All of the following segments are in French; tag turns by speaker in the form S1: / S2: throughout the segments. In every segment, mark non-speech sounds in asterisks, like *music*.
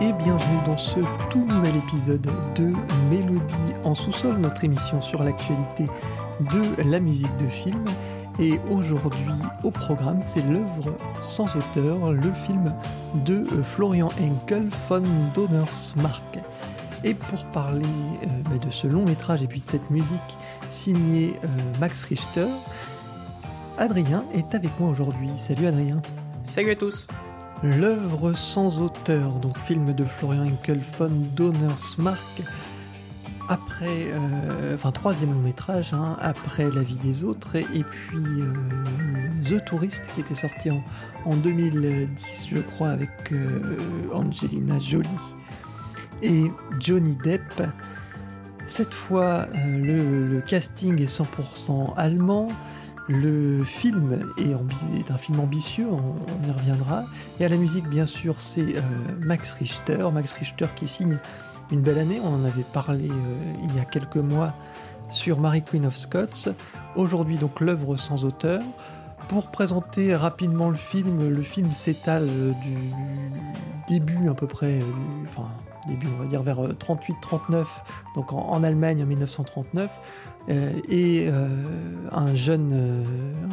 S1: et bienvenue dans ce tout nouvel épisode de Mélodie en sous-sol, notre émission sur l'actualité de la musique de film. Et aujourd'hui au programme, c'est l'œuvre sans auteur, le film de Florian Henkel von Donnersmarck. Et pour parler euh, de ce long métrage et puis de cette musique signée euh, Max Richter, Adrien est avec moi aujourd'hui. Salut Adrien.
S2: Salut à tous.
S1: L'œuvre sans auteur, donc film de Florian Henkel von Donnersmarck, après, euh, enfin troisième long métrage, hein, après La vie des autres, et, puis euh, The Tourist qui était sorti en, 2010, je crois, avec euh, Angelina Jolie et Johnny Depp. Cette fois, le, casting est 100% allemand. Le film est, un film ambitieux, on, y reviendra. Et à la musique, bien sûr, c'est Max Richter. Max Richter qui signe une belle année. On en avait parlé euh, il y a quelques mois sur Mary Queen of Scots. Aujourd'hui, donc, l'œuvre sans auteur. Pour présenter rapidement le film, le film s'étale euh, du début à peu près, enfin début on va dire vers 38-39, donc en Allemagne en 1939, euh, et euh, un, jeune, euh,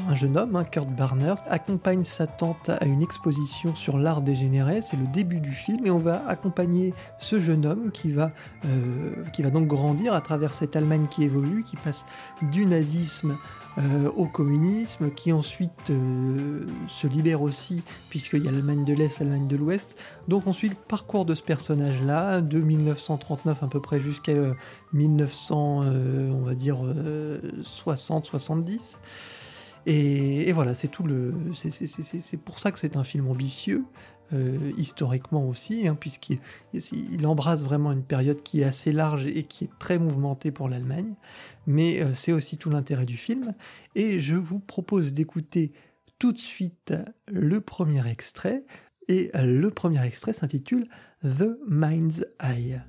S1: un homme, hein, Kurt Barner, accompagne sa tante à une exposition sur l'art dégénéré. C'est le début du film et on va accompagner ce jeune homme qui va, qui va donc grandir à travers cette Allemagne qui évolue, qui passe du nazisme euh, au communisme, qui ensuite euh, se libère aussi, puisqu'il y a l'Allemagne de l'Est, l'Allemagne de l'Ouest. Donc ensuite, parcours de ce personnage-là, de 1939 à peu près jusqu'à 1900, euh, on va dire 60-70. Et, voilà, c'est tout le. C'est pour ça que c'est un film ambitieux. Euh, historiquement aussi, hein, puisqu'il embrasse vraiment une période qui est assez large et qui est très mouvementée pour l'Allemagne, mais euh, c'est aussi tout l'intérêt du film. Et je vous propose d'écouter tout de suite le premier extrait, et le premier extrait s'intitule The Mind's Eye.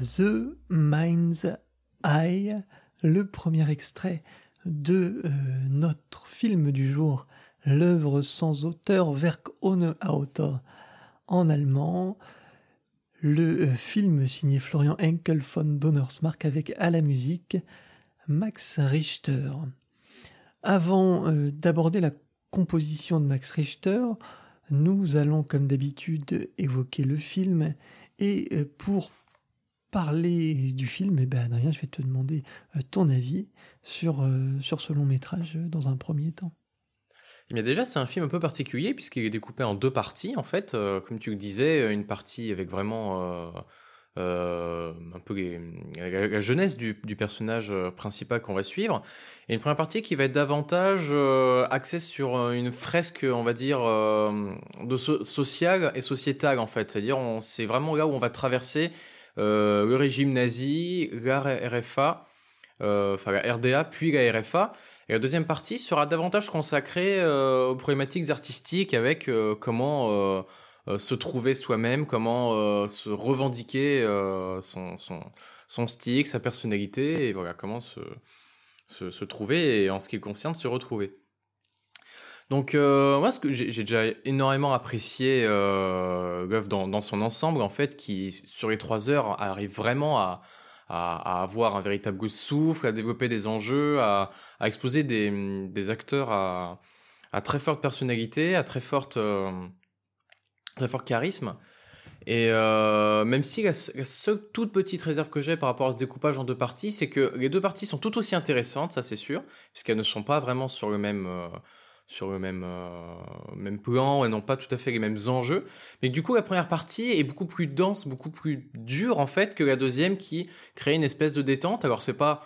S1: The Mind's Eye, le premier extrait de euh, notre film du jour, l'œuvre sans auteur Werk ohne Autor en allemand, le euh, film signé Florian Enkel von Donnersmarck avec à la musique Max Richter. Avant euh, d'aborder la composition de Max Richter, nous allons comme d'habitude évoquer le film et pour parler du film, eh ben, Adrien, je vais te demander ton avis sur, sur ce long métrage dans un premier temps.
S2: Eh déjà, c'est un film un peu particulier puisqu'il est découpé en deux parties, en fait. Euh, comme tu le disais, une partie avec vraiment euh, euh, un peu la, jeunesse du, personnage principal qu'on va suivre, et une première partie qui va être davantage axée sur une fresque, on va dire, de sociale et sociétale, en fait. C'est-à-dire, c'est vraiment là où on va traverser le régime nazi, la RFA, enfin la RDA, puis la RFA. Et la deuxième partie sera davantage consacrée euh, aux problématiques artistiques avec euh, comment euh, se trouver soi-même, comment se revendiquer son, son, style, sa personnalité, et voilà, comment se, se, se trouver et en ce qui concerne, se retrouver. Donc moi, ce que j'ai déjà énormément apprécié l'œuvre dans, dans, son ensemble, en fait, qui sur les trois heures arrive vraiment à, avoir un véritable souffle, à développer des enjeux, à, exposer des, acteurs à, très forte personnalité, à très forte, euh, très fort charisme. Et euh, même si la, seule toute petite réserve que j'ai par rapport à ce découpage en deux parties, c'est que les deux parties sont tout aussi intéressantes, ça c'est sûr, puisqu'elles ne sont pas vraiment sur le même, euh, sur le même, euh, même plan et n'ont pas tout à fait les mêmes enjeux. Mais du coup, la première partie est beaucoup plus dense, beaucoup plus dure en fait que la deuxième qui crée une espèce de détente. Alors c'est pas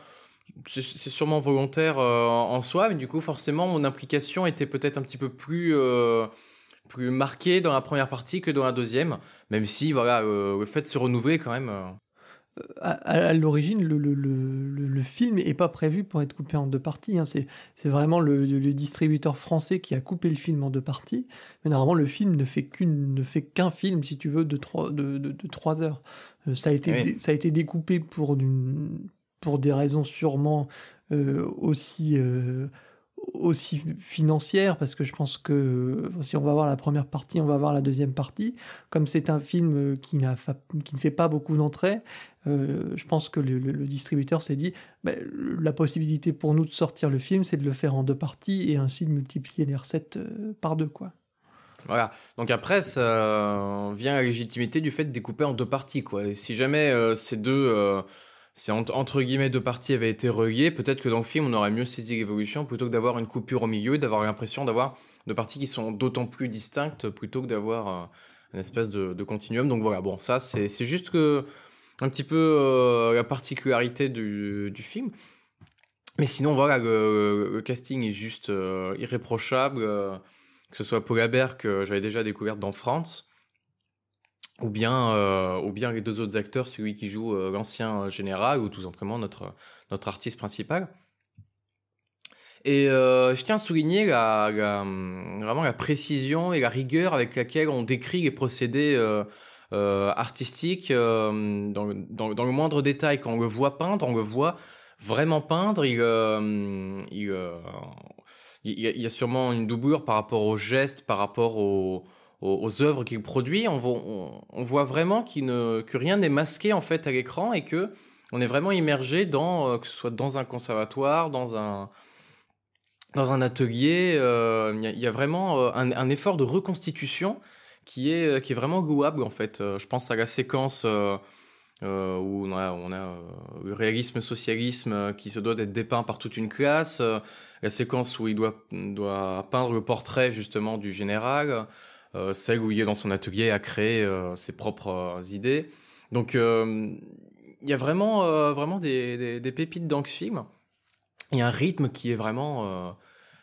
S2: c'est sûrement volontaire euh, en soi, mais du coup, forcément, mon implication était peut-être un petit peu plus, euh, plus marquée dans la première partie que dans la deuxième, même si, voilà, le fait de se renouveler, quand même,
S1: à, l'origine, le, le, le, film n'est pas prévu pour être coupé en deux parties. Hein. C'est, vraiment le, distributeur français qui a coupé le film en deux parties. Mais normalement, le film ne fait, qu'une, ne fait qu'un film, si tu veux, de trois, de, de, trois heures. Euh, ça, a été, ça a été découpé pour, pour des raisons sûrement euh, aussi, euh, aussi financières, parce que je pense que si on va voir la première partie, on va voir la deuxième partie. Comme c'est un film qui, n'a, qui ne fait pas beaucoup d'entrées, euh, je pense que le, distributeur s'est dit bah, la possibilité pour nous de sortir le film, c'est de le faire en deux parties et ainsi de multiplier les recettes euh, par deux, quoi.
S2: Voilà. Donc après, ça vient la légitimité du fait de découper en deux parties, quoi. Si jamais euh, ces deux, c'est entre guillemets deux parties avaient été reliées, peut-être que dans le film on aurait mieux saisi l'évolution plutôt que d'avoir une coupure au milieu, d'avoir l'impression d'avoir deux parties qui sont d'autant plus distinctes plutôt que d'avoir une espèce de, continuum. Donc voilà. Bon, ça c'est juste que un petit peu euh, la particularité du, film. Mais sinon, voilà, le, casting est juste euh, irréprochable. Euh, que ce soit Paul Habert, que j'avais déjà découvert dans France, ou bien, ou bien les deux autres acteurs, celui qui joue l'ancien général, ou tout simplement notre, notre artiste principal. Et je tiens à souligner la, vraiment la précision et la rigueur avec laquelle on décrit les procédés euh, artistique euh, dans, dans, le moindre détail. Quand on le voit peindre, on le voit vraiment peindre. Il, euh, il, il, y a sûrement une doublure par rapport aux gestes, par rapport aux, aux, œuvres qu'il produit. On, voit vraiment que rien n'est masqué en fait à l'écran et que on est vraiment immergé dans, que ce soit dans un conservatoire, dans un, atelier. Il y, a vraiment un, un, effort de reconstitution qui est, euh, vraiment louable en fait. Euh, je pense à la séquence euh, où on a, le réalisme socialisme qui se doit d'être dépeint par toute une classe, la séquence où il doit, doit peindre le portrait justement du général, il est dans son atelier à créer ses propres idées. Donc il y a vraiment, vraiment des, pépites dans ce film. Il y a un rythme qui est vraiment,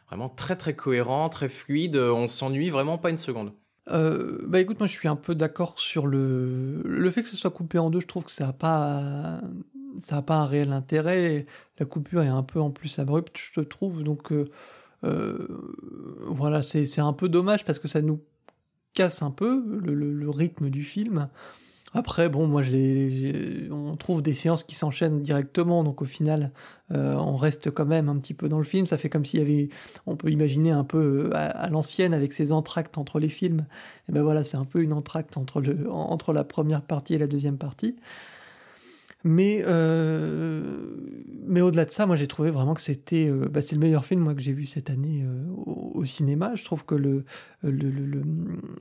S2: vraiment très très cohérent, très fluide, on s'ennuie vraiment pas une seconde.
S1: Euh, bah écoute, moi je suis un peu d'accord sur le... le fait que ce soit coupé en deux, je trouve que ça n'a pas ça a pas un réel intérêt. La coupure est un peu en plus abrupte, je trouve. Donc euh, euh, voilà, c'est un peu dommage parce que ça nous casse un peu le, le, rythme du film. Après, bon, moi, on trouve des séances qui s'enchaînent directement, donc au final, euh, on reste quand même un petit peu dans le film. Ça fait comme s'il y avait, on peut imaginer un peu euh, à, l'ancienne avec ces entractes entre les films. Et ben voilà, c'est un peu une entracte entre, le, entre la première partie et la deuxième partie. Mais, euh, mais au-delà de ça, moi j'ai trouvé vraiment que c'était euh, bah, c'est le meilleur film moi, que j'ai vu cette année euh, au, cinéma. Je trouve que le, le,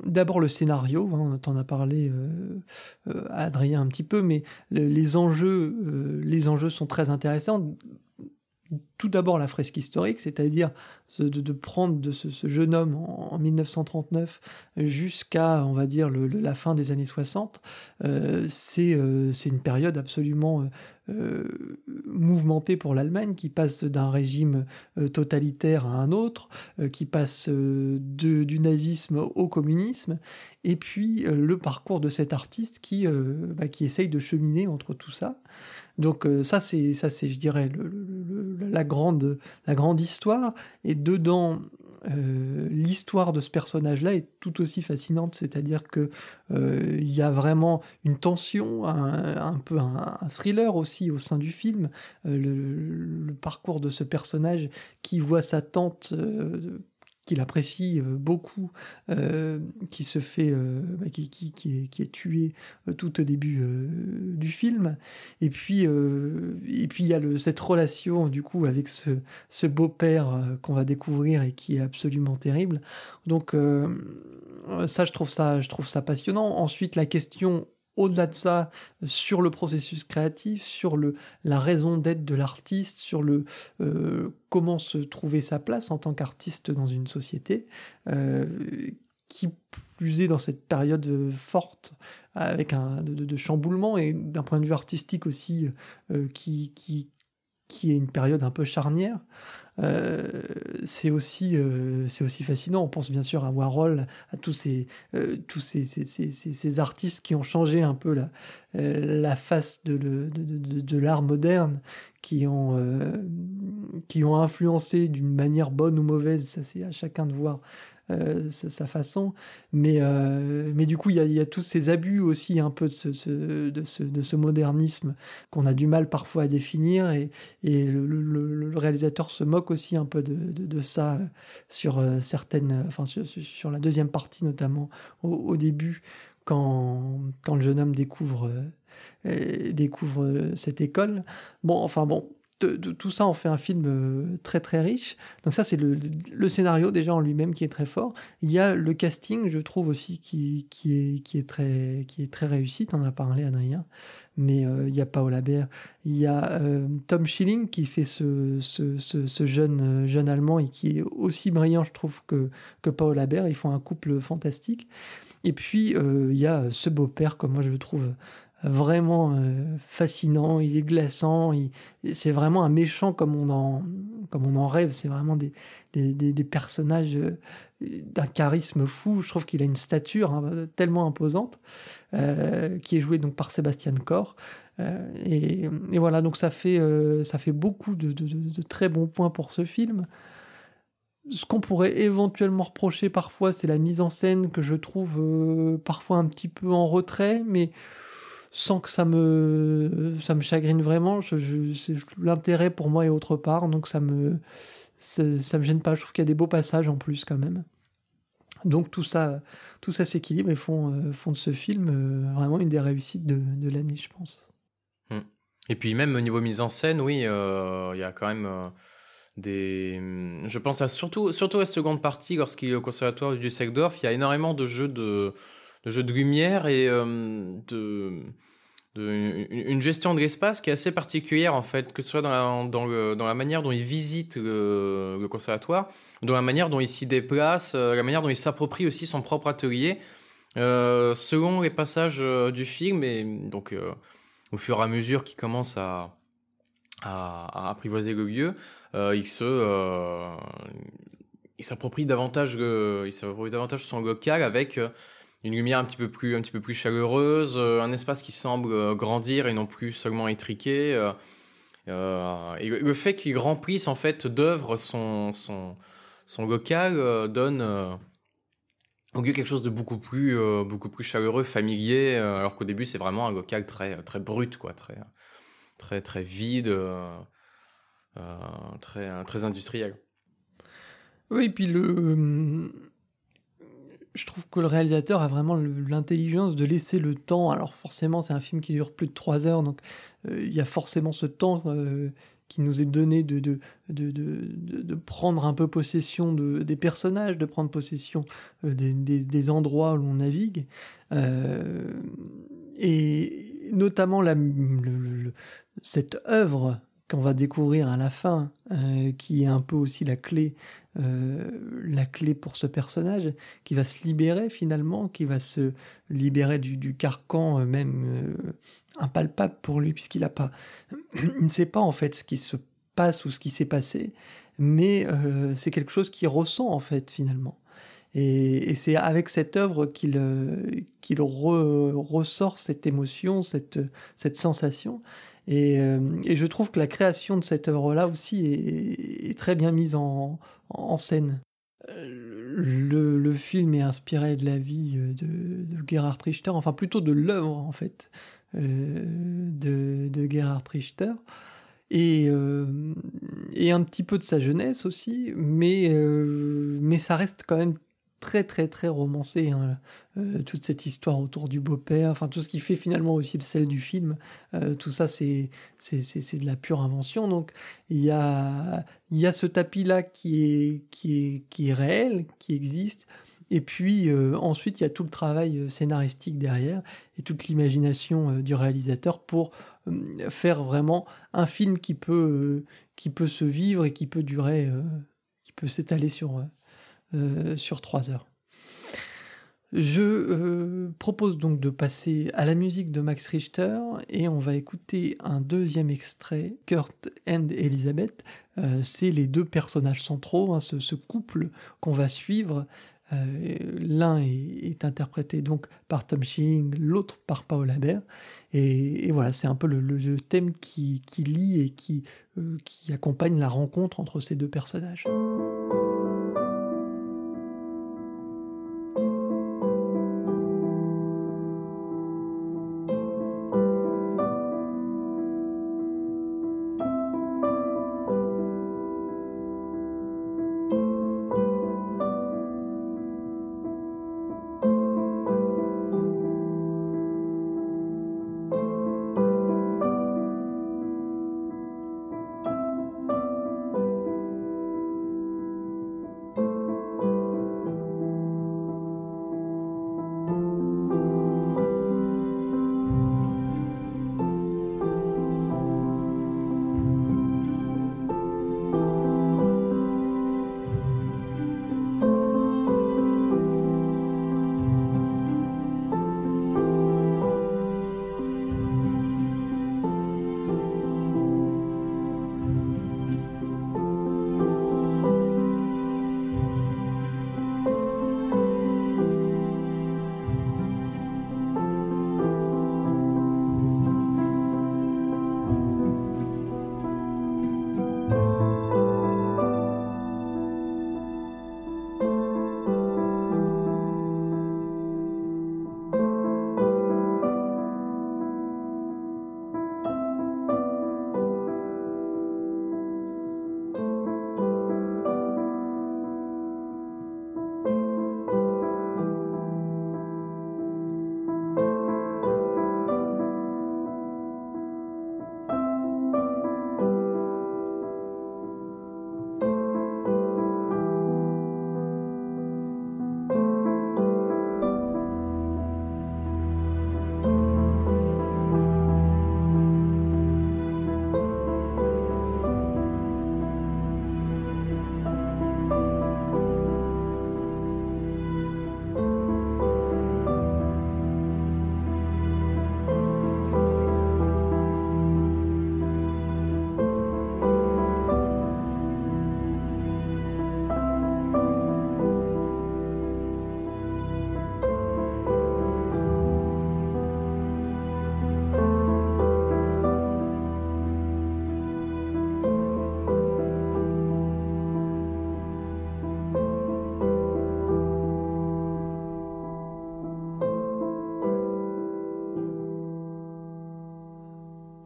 S1: d'abord le scénario, hein, on en a parlé à Adrien un petit peu, mais les enjeux, les enjeux sont très intéressants tout d'abord la fresque historique, c'est-à-dire de, prendre de ce, jeune homme en, 1939 jusqu'à, on va dire, la fin des années 60, euh, euh, c'est une période absolument euh, mouvementée pour l'Allemagne, qui passe d'un régime totalitaire à un autre, qui passe du nazisme au communisme, et puis le parcours de cet artiste qui, bah, qui essaye de cheminer entre tout ça. Donc euh, ça c'est ça c'est je dirais la grande la grande histoire et dedans euh, l'histoire de ce personnage-là est tout aussi fascinante, c'est-à-dire que euh, il y a vraiment une tension, un, peu un, thriller aussi au sein du film. le, parcours de ce personnage qui voit sa tante qu'il apprécie euh, beaucoup, euh, qui se fait, euh, qui, qui, est, tué tout au début du film. Et puis, et puis il y a cette relation du coup avec ce, ce beau-père qu'on va découvrir et qui est absolument terrible. Donc ça, je trouve ça, je trouve ça passionnant. Ensuite, la question au-delà de ça, sur le processus créatif, sur le, la raison d'être de l'artiste, sur le euh, comment se trouver sa place en tant qu'artiste dans une société, euh, qui plus est dans cette période forte avec un de, chamboulement et d'un point de vue artistique aussi euh, qui est une période un peu charnière. Euh, c'est aussi, euh, aussi fascinant. On pense bien sûr à Warhol, à tous ces, euh, tous ces, ces, ces, artistes qui ont changé un peu la, la face de, de l'art moderne, qui ont, qui ont influencé d'une manière bonne ou mauvaise, ça c'est à chacun de voir euh, sa façon. Mais, euh, mais du coup, il y a, tous ces abus aussi un peu de ce, de ce, de ce modernisme qu'on a du mal parfois à définir. Et, le, réalisateur se moque aussi un peu de, ça sur euh, certaines, enfin sur, sur, la deuxième partie notamment, au, début, quand, quand le jeune homme découvre, découvre cette école. Bon, enfin bon, tout ça en fait un film euh, très très riche. Donc ça c'est le, scénario déjà en lui-même qui est très fort. Il y a le casting, je trouve aussi qui, qui, est, qui, est, très, qui est très réussi. en as parlé Adrien. Mais euh, il y a Paola Baer, il y a euh, Tom Schilling qui fait ce, ce, ce, jeune, jeune allemand et qui est aussi brillant je trouve que, que Paola Baer. Ils font un couple fantastique. Et puis il y a ce beau-père comme moi je le trouve vraiment euh, fascinant, il est glaçant, c'est vraiment un méchant comme on en, rêve, c'est vraiment des, personnages euh, d'un charisme fou, je trouve qu'il a une stature hein, tellement imposante, euh, qui est jouée donc par Sébastien Corr. Et, voilà, donc ça fait, ça fait beaucoup de, très bons points pour ce film. Ce qu'on pourrait éventuellement reprocher parfois, c'est la mise en scène que je trouve parfois un petit peu en retrait, mais sans que ça me, ça me chagrine vraiment. L'intérêt pour moi est autre part, donc ça me, ça, me gêne pas. Je trouve qu'il y a des beaux passages en plus quand même. Donc tout ça, tout ça s'équilibre et font, euh, font de ce film euh, vraiment une des réussites de, de l'année, je pense.
S2: Hmm. Et puis même au niveau mise en scène, oui, euh, il y a quand même des... Je pense à surtout, surtout à la seconde partie, lorsqu'il est au conservatoire du Düsseldorf, il y a énormément de jeux de de jeu de lumière et euh, de, une gestion de l'espace qui est assez particulière en fait, que ce soit dans la, dans la manière dont il visite le, conservatoire, dans la manière dont il s'y déplace, euh, la manière dont il s'approprie aussi son propre atelier, euh, selon les passages du film. Et donc au fur et à mesure qu'il commence à, à, apprivoiser le lieu, il se il s'approprie davantage il s'approprie davantage son local avec une lumière un petit peu plus, un petit peu plus chaleureuse, euh, un espace qui semble euh, grandir et non plus seulement étriqué. Euh, et le fait qu'il remplisse en fait d'œuvres son, son, son local donne, au lieu quelque chose de beaucoup plus, beaucoup plus chaleureux, familier, alors qu'au début c'est vraiment un local très, très brut, quoi, très, très, très vide, très, très industriel.
S1: Oui, puis le, je trouve que le réalisateur a vraiment l'intelligence de laisser le temps. Alors forcément, c'est un film qui dure plus de trois heures, donc euh, il y a forcément ce temps euh, qui nous est donné de, de, de, de, prendre un peu possession de, des personnages, de prendre possession euh, des, des, endroits où l'on navigue. et notamment cette œuvre qu'on va découvrir à la fin, qui est un peu aussi la clé euh, la clé pour ce personnage, qui va se libérer finalement, qui va se libérer du, carcan euh, même euh, impalpable pour lui, puisqu'il a pas, *clears throat* il ne sait pas en fait ce qui se passe ou ce qui s'est passé, mais c'est quelque chose qu'il ressent en fait finalement. Et, c'est avec cette œuvre qu'il ressort cette émotion, cette, cette sensation. Et, je trouve que la création de cette œuvre-là aussi est, très bien mise en, en scène. Euh, le, film est inspiré de la vie euh, de, Gerhard Richter, enfin plutôt de l'œuvre en fait euh, de, Gerhard Richter. Et, et, un petit peu de sa jeunesse aussi, mais, mais ça reste quand même très très très romancé, hein, euh, toute cette histoire autour du beau-père, enfin tout ce qui fait finalement aussi le sel du film, euh, tout ça c'est, c'est, c'est, de la pure invention. Donc il y a, y a ce tapis-là qui est, qui, est, qui est réel, qui existe, et puis euh, ensuite il y a tout le travail scénaristique derrière et toute l'imagination du réalisateur pour faire vraiment un film qui peut, qui peut se vivre et qui peut durer, qui peut s'étaler sur euh, sur trois heures. Je euh, propose donc de passer à la musique de Max Richter et on va écouter un deuxième extrait, Kurt and Elizabeth. Euh, c'est les deux personnages centraux, hein, ce, couple qu'on va suivre. L'un est, interprété donc par Tom Schilling, l'autre par Paul Haber. Et, voilà, c'est un peu le, thème qui, lie et qui, qui accompagne la rencontre entre ces deux personnages.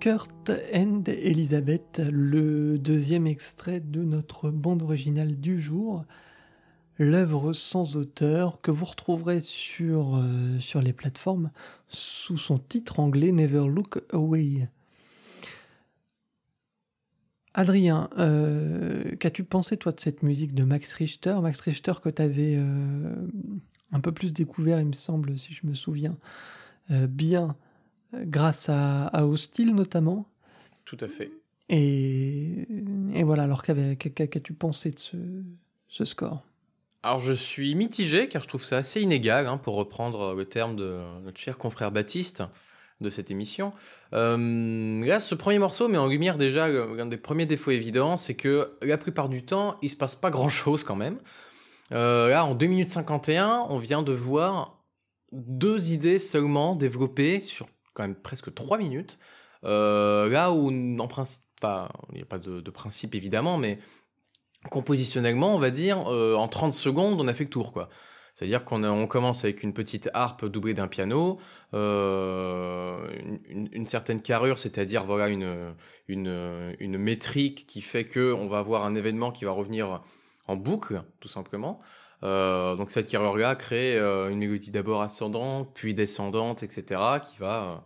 S1: Kurt and Elizabeth, le deuxième extrait de notre bande originale du jour, l'œuvre sans auteur que vous retrouverez sur, euh, sur les plateformes sous son titre anglais Never Look Away. Adrien, euh, qu'as-tu pensé toi de cette musique de Max Richter? Max Richter que tu avais euh, un peu plus découvert, il me semble, si je me souviens, bien grâce à, à Hostile notamment.
S2: Tout à fait.
S1: Et, et voilà, alors qu'as-tu pensé de ce, ce score?
S2: Alors je suis mitigé car je trouve ça assez inégal, hein, pour reprendre le terme de notre cher confrère Baptiste de cette émission. Euh, là, ce premier morceau met en lumière déjà l'un des premiers défauts évidents, c'est que la plupart du temps, il se passe pas grand-chose quand même. Euh, là, en 2 minutes 51, on vient de voir deux idées seulement développées sur quand même presque 3 minutes. Euh, là où, en principe, il n'y a pas de, principe évidemment, mais compositionnellement, on va dire, euh, en 30 secondes, on a fait le tour, quoi. C'est-à-dire qu'on on commence avec une petite harpe doublée d'un piano, euh, une, certaine carrure, c'est-à-dire voilà une, une, une métrique qui fait que on va avoir un événement qui va revenir en boucle, tout simplement. Euh, donc cette carrure-là crée euh, une mélodie d'abord ascendante, puis descendante, etc., qui va euh,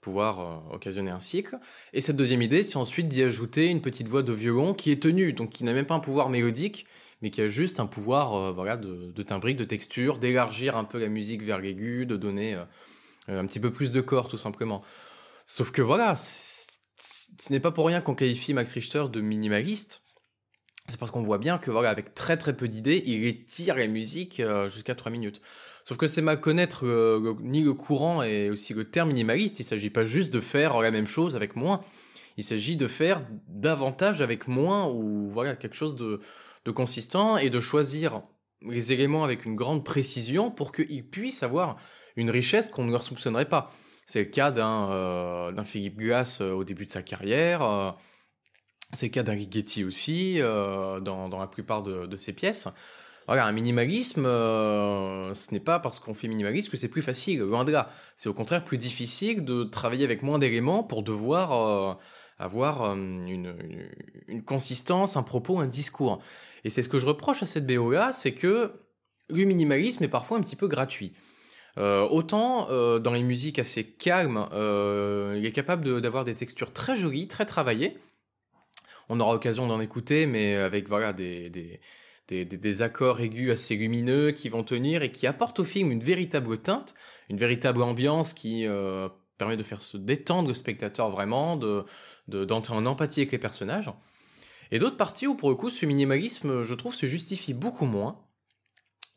S2: pouvoir occasionner un cycle. Et cette deuxième idée, c'est ensuite d'y ajouter une petite voix de violon qui est tenue, donc qui n'a même pas un pouvoir mélodique, mais qui a juste un pouvoir voilà, de, de timbrique, de texture, d'élargir un peu la musique vers l'aigu, de donner un petit peu plus de corps, tout simplement. Sauf que voilà, ce n'est pas pour rien qu'on qualifie Max Richter de minimaliste, c'est parce qu'on voit bien que voilà, avec très très peu d'idées, il étire la musique euh, jusqu'à 3 minutes. Sauf que c'est mal connaître euh, ni le courant et aussi le terme minimaliste. Il s'agit pas juste de faire la même chose avec moins. Il s'agit de faire davantage avec moins ou voilà quelque chose de, de consistant et de choisir les éléments avec une grande précision pour qu'ils puissent avoir une richesse qu'on ne leur soupçonnerait pas. C'est le cas d'un euh, Philippe Glass au début de sa carrière. C'est le cas Rigetti aussi, euh, dans, la plupart de, ses pièces. Voilà, un minimalisme, euh, ce n'est pas parce qu'on fait minimalisme que c'est plus facile, loin de là. C'est au contraire plus difficile de travailler avec moins d'éléments pour devoir euh, avoir une, consistance, un propos, un discours. Et c'est ce que je reproche à cette BO-là, c'est que le minimalisme est parfois un petit peu gratuit. Autant dans les musiques assez calmes, il est capable d'avoir des textures très jolies, très travaillées, on aura l'occasion d'en écouter, mais avec des, accords aigus assez lumineux qui vont tenir et qui apportent au film une véritable teinte, une véritable ambiance qui euh, permet de faire se détendre le spectateur vraiment, de d'entrer en empathie avec les personnages. Et d'autres parties où pour le coup ce minimalisme, je trouve, se justifie beaucoup moins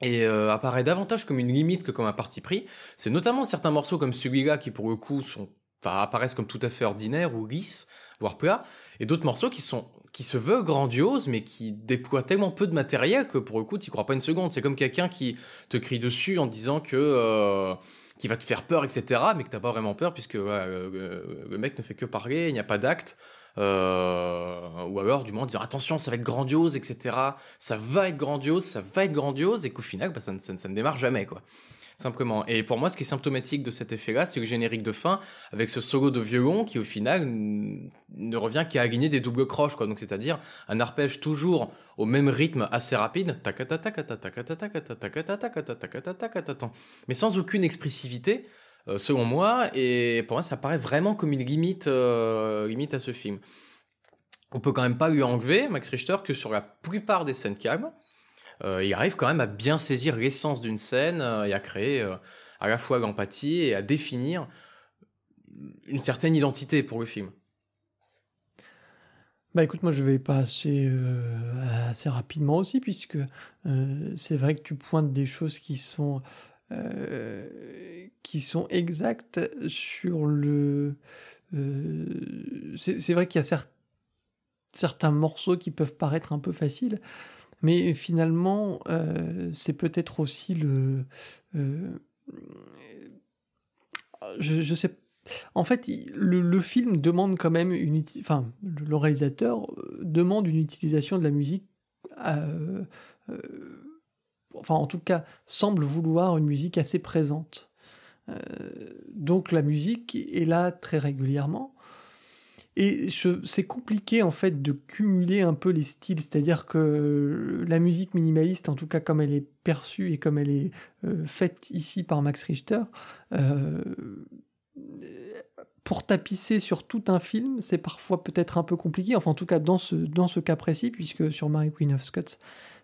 S2: et euh, apparaît davantage comme une limite que comme un parti pris. C'est notamment certains morceaux comme celui-là qui pour le coup sont, apparaissent comme tout à fait ordinaires ou lisses, voire plat, et d'autres morceaux qui sont qui se veulent grandioses, mais qui déploient tellement peu de matériel que pour le coup, tu crois pas une seconde. C'est comme quelqu'un qui te crie dessus en disant que euh, qui va te faire peur, etc., mais que t'as pas vraiment peur puisque le, mec ne fait que parler, il n'y a pas d'acte. Euh, ou alors du moins dire attention ça va être grandiose etc ça va être grandiose ça va être grandiose et qu'au final bah, ça, ça, ça, ne démarre jamais quoi simplement. Et pour moi, ce qui est symptomatique de cet effet-là, c'est le générique de fin avec ce solo de violon qui, au final, ne revient qu'à aligner des doubles croches, quoi. Donc, c'est-à-dire un arpège toujours au même rythme assez rapide, mais sans aucune expressivité, selon moi. Et pour moi, ça paraît vraiment comme une limite, limite à ce film. On peut quand même pas lui enlever, Max Richter, que sur la plupart des scènes calmes, euh, il arrive quand même à bien saisir l'essence d'une scène euh, et à créer euh, à la fois l'empathie et à définir une certaine identité pour le film.
S1: Bah écoute, moi je vais passer assez rapidement aussi, puisque c'est vrai que tu pointes des choses qui sont, qui sont exactes sur le... c'est vrai qu'il y a certains morceaux qui peuvent paraître un peu faciles, mais finalement, euh, c'est peut-être aussi le. Euh, je, sais. En fait, le, film demande quand même une. Enfin, le réalisateur euh, demande une utilisation de la musique. Enfin, en tout cas, semble vouloir une musique assez présente. donc, la musique est là très régulièrement. Et c'est compliqué en fait de cumuler un peu les styles, c'est-à-dire que la musique minimaliste, en tout cas comme elle est perçue et comme elle est euh, faite ici par Max Richter, euh, pour tapisser sur tout un film, c'est parfois peut-être un peu compliqué. Enfin, en tout cas dans ce dans ce cas précis, puisque sur Mary Queen of Scots,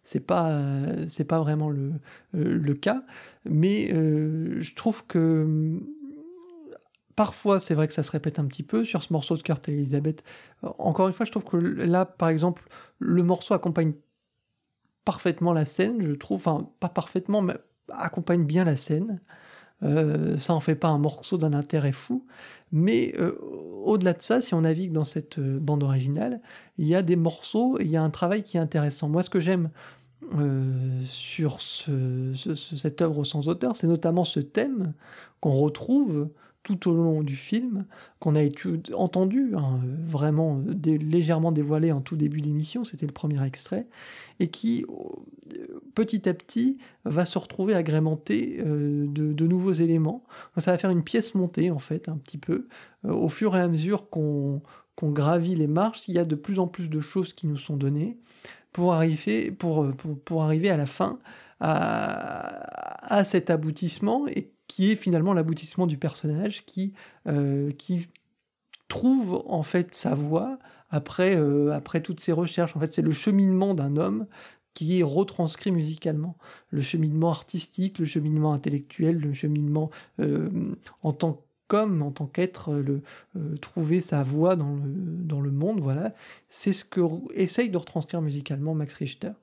S1: c'est pas c'est pas vraiment le euh, le cas. Mais je trouve que Parfois, c'est vrai que ça se répète un petit peu sur ce morceau de Kurt et Elisabeth. Euh, encore une fois, je trouve que là, par exemple, le morceau accompagne parfaitement la scène, je trouve, enfin, pas parfaitement, mais accompagne bien la scène. Euh, ça en fait pas un morceau d'un intérêt fou, mais euh, au-delà de ça, si on navigue dans cette bande originale, il y a des morceaux, il y a un travail qui est intéressant. Moi, ce que j'aime sur cette œuvre sans auteur, c'est notamment ce thème qu'on retrouve tout au long du film, qu'on a entendu, hein, vraiment légèrement dévoilé en tout début d'émission, c'était le premier extrait, et qui petit à petit va se retrouver agrémenté euh, de, nouveaux éléments. Ça va faire une pièce montée en fait, un petit peu. Euh, au fur et à mesure qu'on gravit les marches, il y a de plus en plus de choses qui nous sont données pour arriver, pour, pour, arriver à la fin à, à cet aboutissement et qui est finalement l'aboutissement du personnage qui, euh, qui trouve en fait sa voie après, euh, après toutes ses recherches. En fait, c'est le cheminement d'un homme qui est retranscrit musicalement. Le cheminement artistique, le cheminement intellectuel, le cheminement euh, en tant qu'homme, en tant qu'être, le, trouver sa voie dans le, dans le monde, voilà. C'est ce que essaye de retranscrire musicalement Max Richter.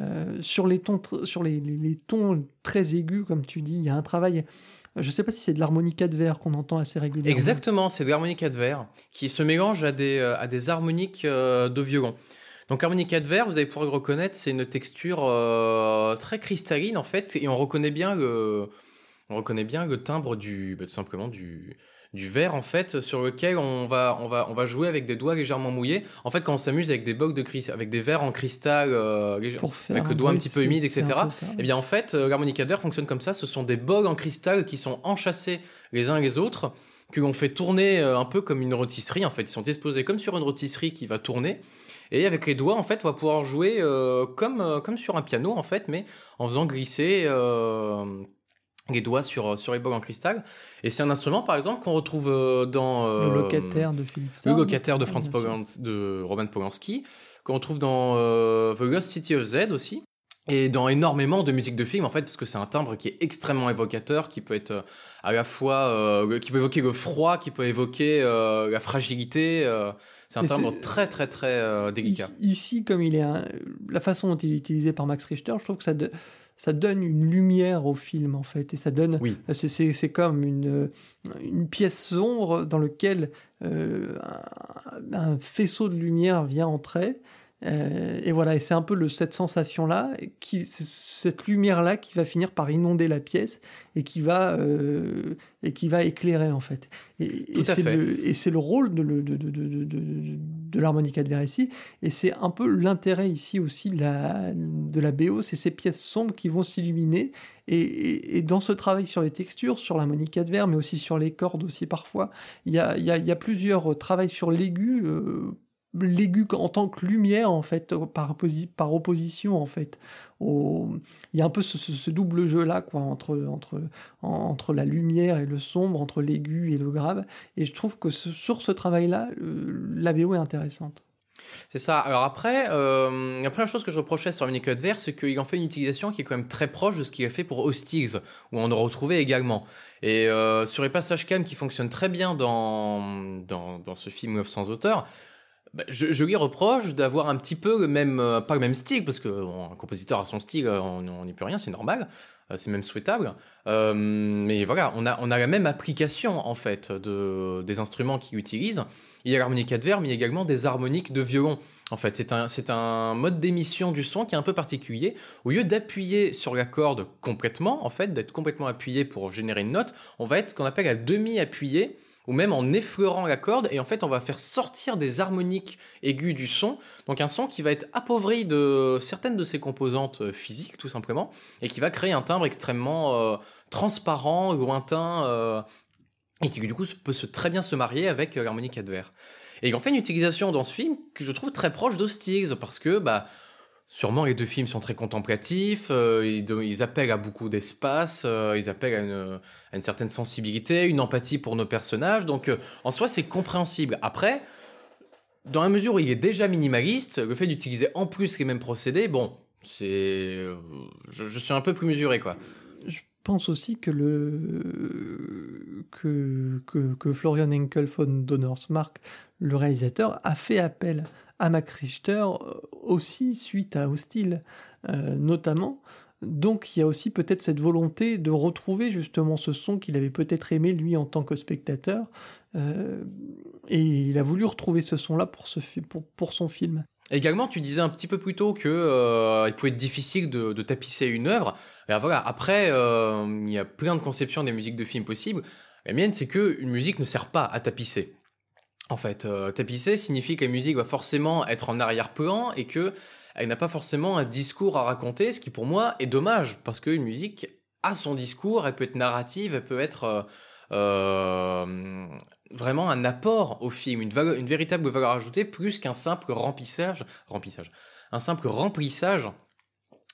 S1: Euh, sur les tons, sur les, tons très aigus, comme tu dis, il y a un travail. Je ne sais pas si c'est de l'harmonica de verre qu'on entend assez régulièrement.
S2: Exactement, c'est de l'harmonica de verre qui se mélange à des, euh, à des harmoniques euh, de violon. Donc harmonica de verre, vous allez pouvoir le reconnaître, c'est une texture très cristalline en fait, et on reconnaît bien le, on reconnaît bien le timbre du, bah, tout simplement du, du verre en fait sur lequel on va on va on va jouer avec des doigts légèrement mouillés. En fait quand on s'amuse avec des bocs de cristal avec des verres en cristal euh, avec le doigt un petit peu humide etc et eh bien en fait euh, l'harmonica verre fonctionne comme ça. Ce sont des bocs en cristal qui sont enchâssés les uns les autres que l'on fait tourner euh, un peu comme une rôtisserie en fait. Ils sont disposés comme sur une rôtisserie qui va tourner. Et avec les doigts en fait on va pouvoir jouer comme comme sur un piano en fait mais en faisant glisser les doigts sur, euh, sur les en cristal. Et c'est un instrument, par exemple, qu'on retrouve euh, dans...
S1: Euh, le locataire de Philippe
S2: Le locataire de, Franz de Roman Polanski, qu'on retrouve dans The Lost City of Z aussi. Et dans énormément de musique de film, en fait, parce que c'est un timbre qui est extrêmement évocateur, qui peut être à la fois... qui peut évoquer le froid, qui peut évoquer la fragilité... c'est un timbre très très très délicat.
S1: Ici, comme il est la façon dont il est utilisé par Max Richter, je trouve que ça, de ça donne une lumière au film en fait et ça donne oui. c'est comme une, une pièce sombre dans laquelle euh, un, faisceau de lumière vient entrer euh, et voilà, et c'est un peu le, cette sensation-là, qui, cette lumière-là qui va finir par inonder la pièce et qui va, euh, et qui va éclairer en fait. Et, c'est le, et c'est le rôle de, de, de, de l'harmonica de verre ici, et c'est un peu l'intérêt ici aussi de la, de la BO, c'est ces pièces sombres qui vont s'illuminer. Et, et, dans ce travail sur les textures, sur l'harmonica de verre, mais aussi sur les cordes aussi parfois, il y a, y a, y a plusieurs travails sur l'aigu. Euh, l'aigu en tant que lumière en fait par, par opposition en fait il y a un peu ce, double jeu là quoi entre, entre, entre la lumière et le sombre entre l'aigu et le grave et je trouve que sur ce travail là euh, la BO est intéressante
S2: c'est ça. Alors après, euh, la première chose que je reprochais sur Mini Code Vert, c'est qu'il en fait une utilisation qui est quand même très proche de ce qu'il a fait pour Hostigs, où on a retrouvé également. Et euh, sur les passages cam qui fonctionnent très bien dans, dans, dans ce film sans auteur, bah, je, lui reproche d'avoir un petit peu le même, euh, pas le même style, parce que un compositeur a son style, euh, on n'y peut rien, c'est normal, euh, c'est même souhaitable. mais voilà, on a, la même application en fait de, des instruments qu'il utilise. Il y a l'harmonica de verre, mais il y a également des harmoniques de violon. En fait, c'est un, un mode d'émission du son qui est un peu particulier. Au lieu d'appuyer sur la corde complètement, en fait, d'être complètement appuyé pour générer une note, on va être ce qu'on appelle à demi-appuyé ou même en effleurant la corde, et en fait on va faire sortir des harmoniques aiguës du son, donc un son qui va être appauvri de certaines de ses composantes euh, physiques tout simplement, et qui va créer un timbre extrêmement euh, transparent, lointain, euh, et qui du coup peut se, très bien se marier avec l'harmonique adverse. Et il en fait une utilisation dans ce film que je trouve très proche d'Hostiles, parce que, bah, sûrement les deux films sont très contemplatifs, euh, ils, appellent à beaucoup d'espace, euh, ils appellent à une, certaine sensibilité, une empathie pour nos personnages, donc euh, en soi c'est compréhensible. Après, dans la mesure où il est déjà minimaliste, le fait d'utiliser en plus les mêmes procédés, bon, c'est, je, suis un peu plus mesuré quoi.
S1: Je pense aussi que, que, que Florian Henkel von Donnersmarck, le réalisateur, a fait appel à Max Richter euh, aussi suite à Hostile, euh, notamment. Donc il y a aussi peut-être cette volonté de retrouver justement ce son qu'il avait peut-être aimé lui en tant que spectateur. Euh, et il a voulu retrouver ce son-là pour, son film.
S2: Également, tu disais un petit peu plus tôt que il pouvait être difficile de, tapisser une œuvre. Et voilà, après, il y a plein de conceptions des musiques de films possibles. La mienne, c'est que une musique ne sert pas à tapisser. En fait, euh, tapisser signifie que la musique va forcément être en arrière-plan et que elle n'a pas forcément un discours à raconter, ce qui pour moi est dommage parce qu'une musique a son discours, elle peut être narrative, elle peut être euh, euh, vraiment un apport au film, une, une véritable valeur ajoutée plus qu'un simple remplissage, remplissage, un simple remplissage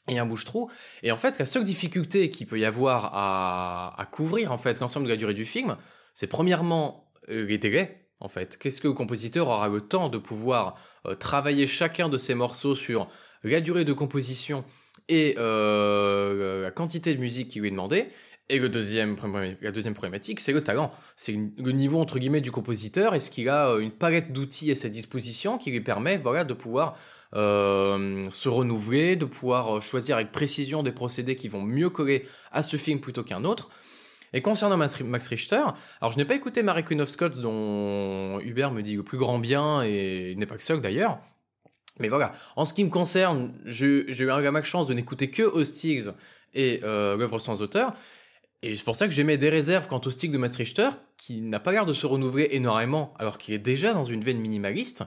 S2: et un bouche-trou. Et en fait, la seule difficulté qu'il peut y avoir à, à couvrir en fait l'ensemble de la durée du film, c'est premièrement les délais en fait Qu'est-ce que le compositeur aura le temps de pouvoir euh, travailler chacun de ces morceaux sur la durée de composition et euh, la quantité de musique qui lui est demandée? Et la deuxième problématique, c'est le talent. C'est le niveau, entre guillemets, du compositeur. Est-ce qu'il a euh, une palette d'outils à sa disposition qui lui permet, voilà, de pouvoir se renouveler, de pouvoir choisir avec précision des procédés qui vont mieux coller à ce film plutôt qu'un autre? Et concernant Max Richter, alors je n'ai pas écouté Mary Queen of Scots dont Hubert me dit le plus grand bien et il n'est pas que seul d'ailleurs. Mais voilà, en ce qui me concerne, j'ai eu un gamme chance de n'écouter que Hostigs et euh, l'œuvre sans auteur. Et c'est pour ça que j'émets des réserves quant au style de Max Richter, qui n'a pas l'air de se renouveler énormément, alors qu'il est déjà dans une veine minimaliste.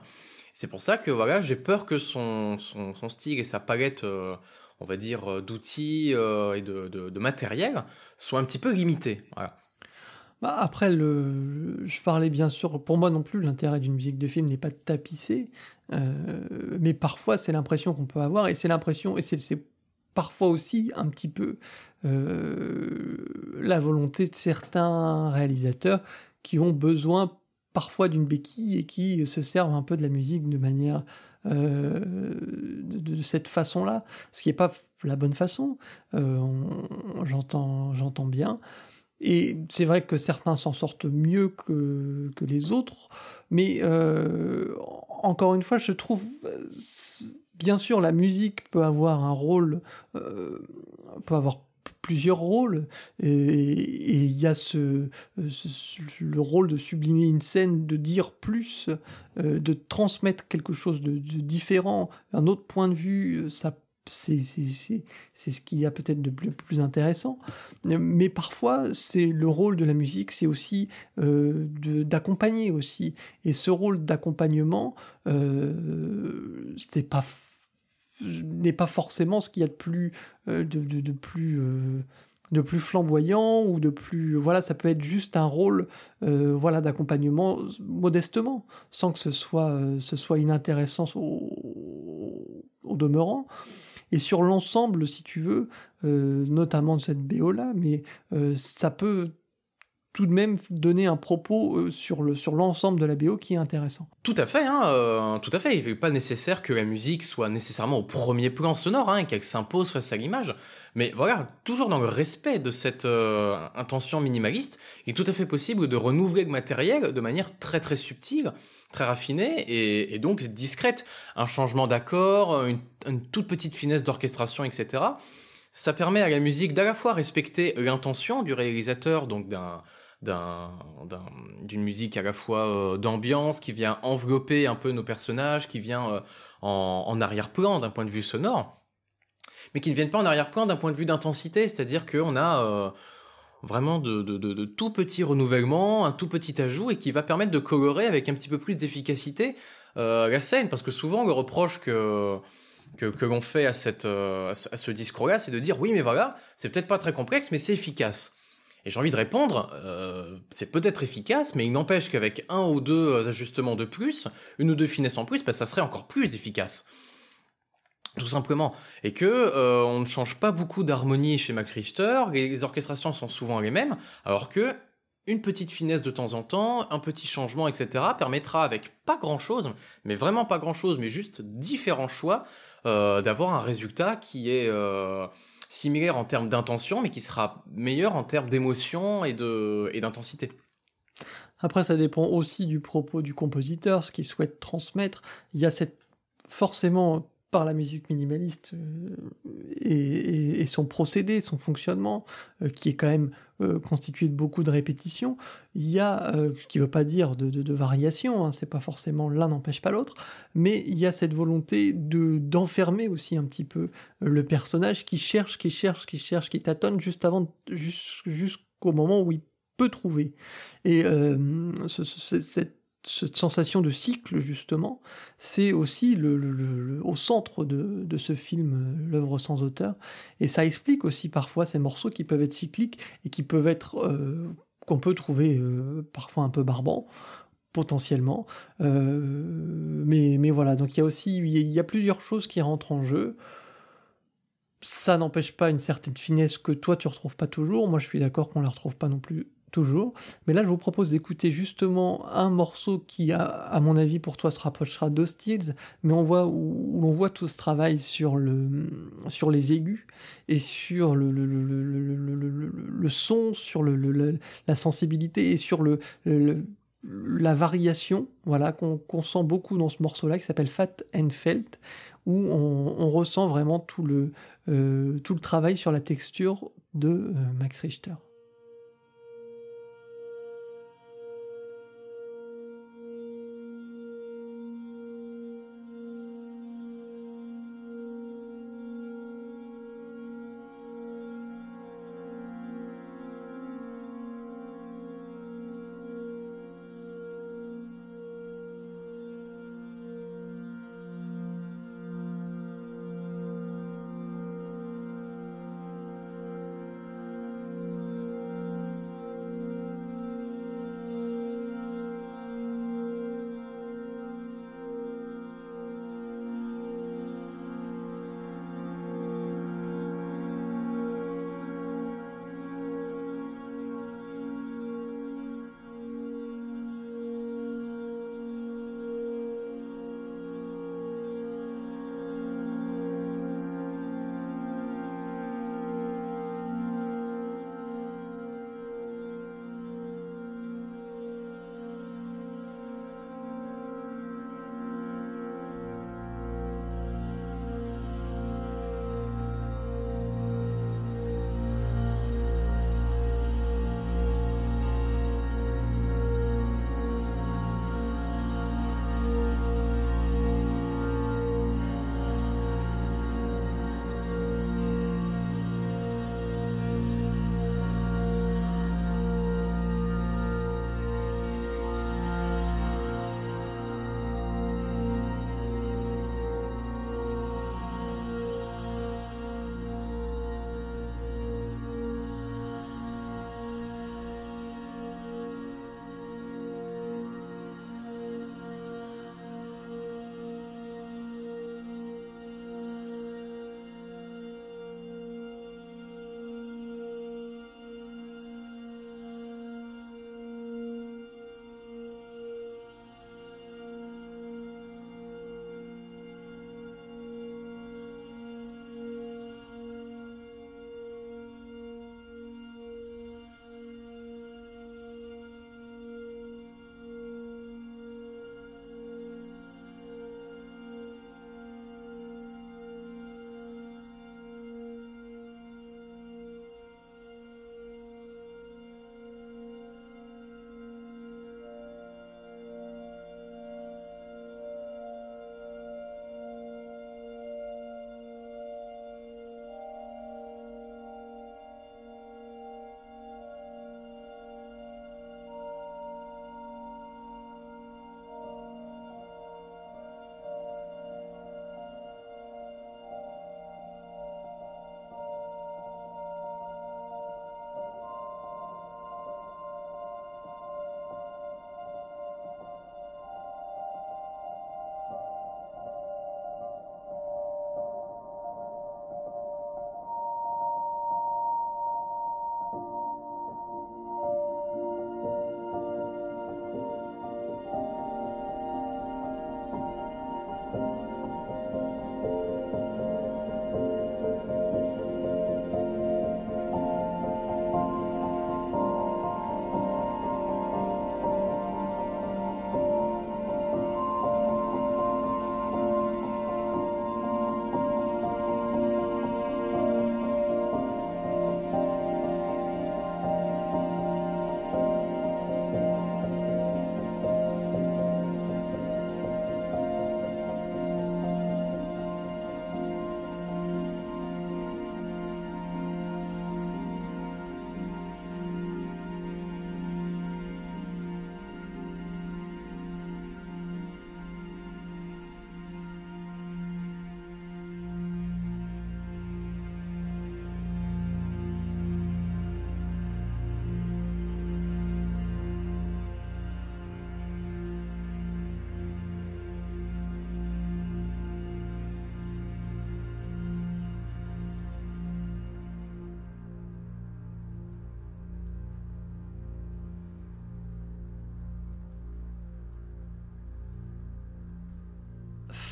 S2: C'est pour ça que voilà, j'ai peur que son, son, son, style et sa palette euh, on va dire, euh, d'outils euh, et de, matériel soit un petit peu limité.
S1: Bah, après, je parlais bien sûr, pour moi non plus, l'intérêt d'une musique de film n'est pas de tapisser, euh, mais parfois c'est l'impression qu'on peut avoir, et c'est l'impression, et c'est parfois aussi un petit peu la volonté de certains réalisateurs qui ont besoin parfois d'une béquille et qui se servent un peu de la musique de manière euh, de, cette façon-là, ce qui n'est pas la bonne façon. Euh, j'entends, bien. Et c'est vrai que certains s'en sortent mieux que, que les autres, mais euh, encore une fois, je trouve, bien sûr, la musique peut avoir un rôle, peut avoir plusieurs rôles et il y a ce, le rôle de sublimer une scène, de dire plus, euh, de transmettre quelque chose de, différent, un autre point de vue, ça c'est ce qui a peut-être de plus, plus, intéressant. Mais parfois, c'est le rôle de la musique, c'est aussi euh, d'accompagner aussi. Et ce rôle d'accompagnement, euh, c'est pas n'est pas forcément ce qu'il y a de plus, euh, de, plus, euh, de plus flamboyant ou de plus. Voilà, ça peut être juste un rôle euh, voilà, d'accompagnement modestement, sans que ce soit, ce soit inintéressant au, au demeurant. Et sur l'ensemble, si tu veux, notamment de cette BO-là, mais ça peut tout de même donner un propos euh, sur le sur l'ensemble de la BO qui est intéressant.
S2: Tout à fait, hein, euh, tout à fait. Il n'est pas nécessaire que la musique soit nécessairement au premier plan sonore, hein, qu'elle s'impose face à l'image. Mais voilà, toujours dans le respect de cette euh, intention minimaliste, il est tout à fait possible de renouveler le matériel de manière très très subtile, très raffinée et, donc discrète. Un changement d'accord, une toute petite finesse d'orchestration, etc. Ça permet à la musique d'à la fois respecter l'intention du réalisateur, donc d'un d'une musique à la fois euh, d'ambiance qui vient envelopper un peu nos personnages, qui vient euh, en, arrière-plan d'un point de vue sonore, mais qui ne viennent pas en arrière-plan d'un point de vue d'intensité, c'est-à-dire qu'on a euh, vraiment de, tout petits renouvellements, un tout petit ajout, et qui va permettre de colorer avec un petit peu plus d'efficacité la scène, parce que souvent le reproche que que, l'on fait à, cette, à ce discours-là, c'est de dire oui, mais voilà, c'est peut-être pas très complexe, mais c'est efficace. Et j'ai envie de répondre, euh, c'est peut-être efficace, mais il n'empêche qu'avec un ou deux ajustements de plus, une ou deux finesses en plus, bah, ça serait encore plus efficace. Tout simplement. Et que euh, on ne change pas beaucoup d'harmonie chez Richter, les orchestrations sont souvent les mêmes, alors que une petite finesse de temps en temps, un petit changement, etc., permettra avec pas grand-chose, mais vraiment pas grand-chose, mais juste différents choix, d'avoir un résultat qui est euh, similaire en termes d'intention, mais qui sera meilleur en termes d'émotion et d'intensité.
S1: Après, ça dépend aussi du propos du compositeur, ce qu'il souhaite transmettre. Il y a cette forcément par la musique minimaliste euh, et, son procédé, son fonctionnement, euh, qui est quand même euh, constitué de beaucoup de répétitions. Il y a, ce qui ne veut pas dire de, de, variation, hein, c'est pas forcément l'un n'empêche pas l'autre, mais il y a cette volonté de d'enfermer aussi un petit peu le personnage qui cherche, qui cherche, qui cherche, qui tâtonne juste avant, jusqu'au moment où il peut trouver. Et ce, cette cette sensation de cycle, justement, c'est aussi le, au centre de, ce film, euh, l'œuvre sans auteur. Et ça explique aussi parfois ces morceaux qui peuvent être cycliques et qui peuvent être, euh, qu'on peut trouver euh, parfois un peu barbants, potentiellement. mais, mais voilà, donc il y a aussi, il y a plusieurs choses qui rentrent en jeu. Ça n'empêche pas une certaine finesse que toi tu retrouves pas toujours. Moi je suis d'accord qu'on la retrouve pas non plus toujours. Mais là, je vous propose d'écouter justement un morceau qui, à mon avis, pour toi, se rapprochera d'Hostiles, mais on voit où, l'on voit tout ce travail sur, le, sur les aigus et sur le, le, le, le son, sur la sensibilité et sur le, la variation, voilà, qu'on sent beaucoup dans ce morceau-là qui s'appelle Fat and Felt, où on, ressent vraiment tout le, euh, tout le travail sur la texture de euh, Max Richter.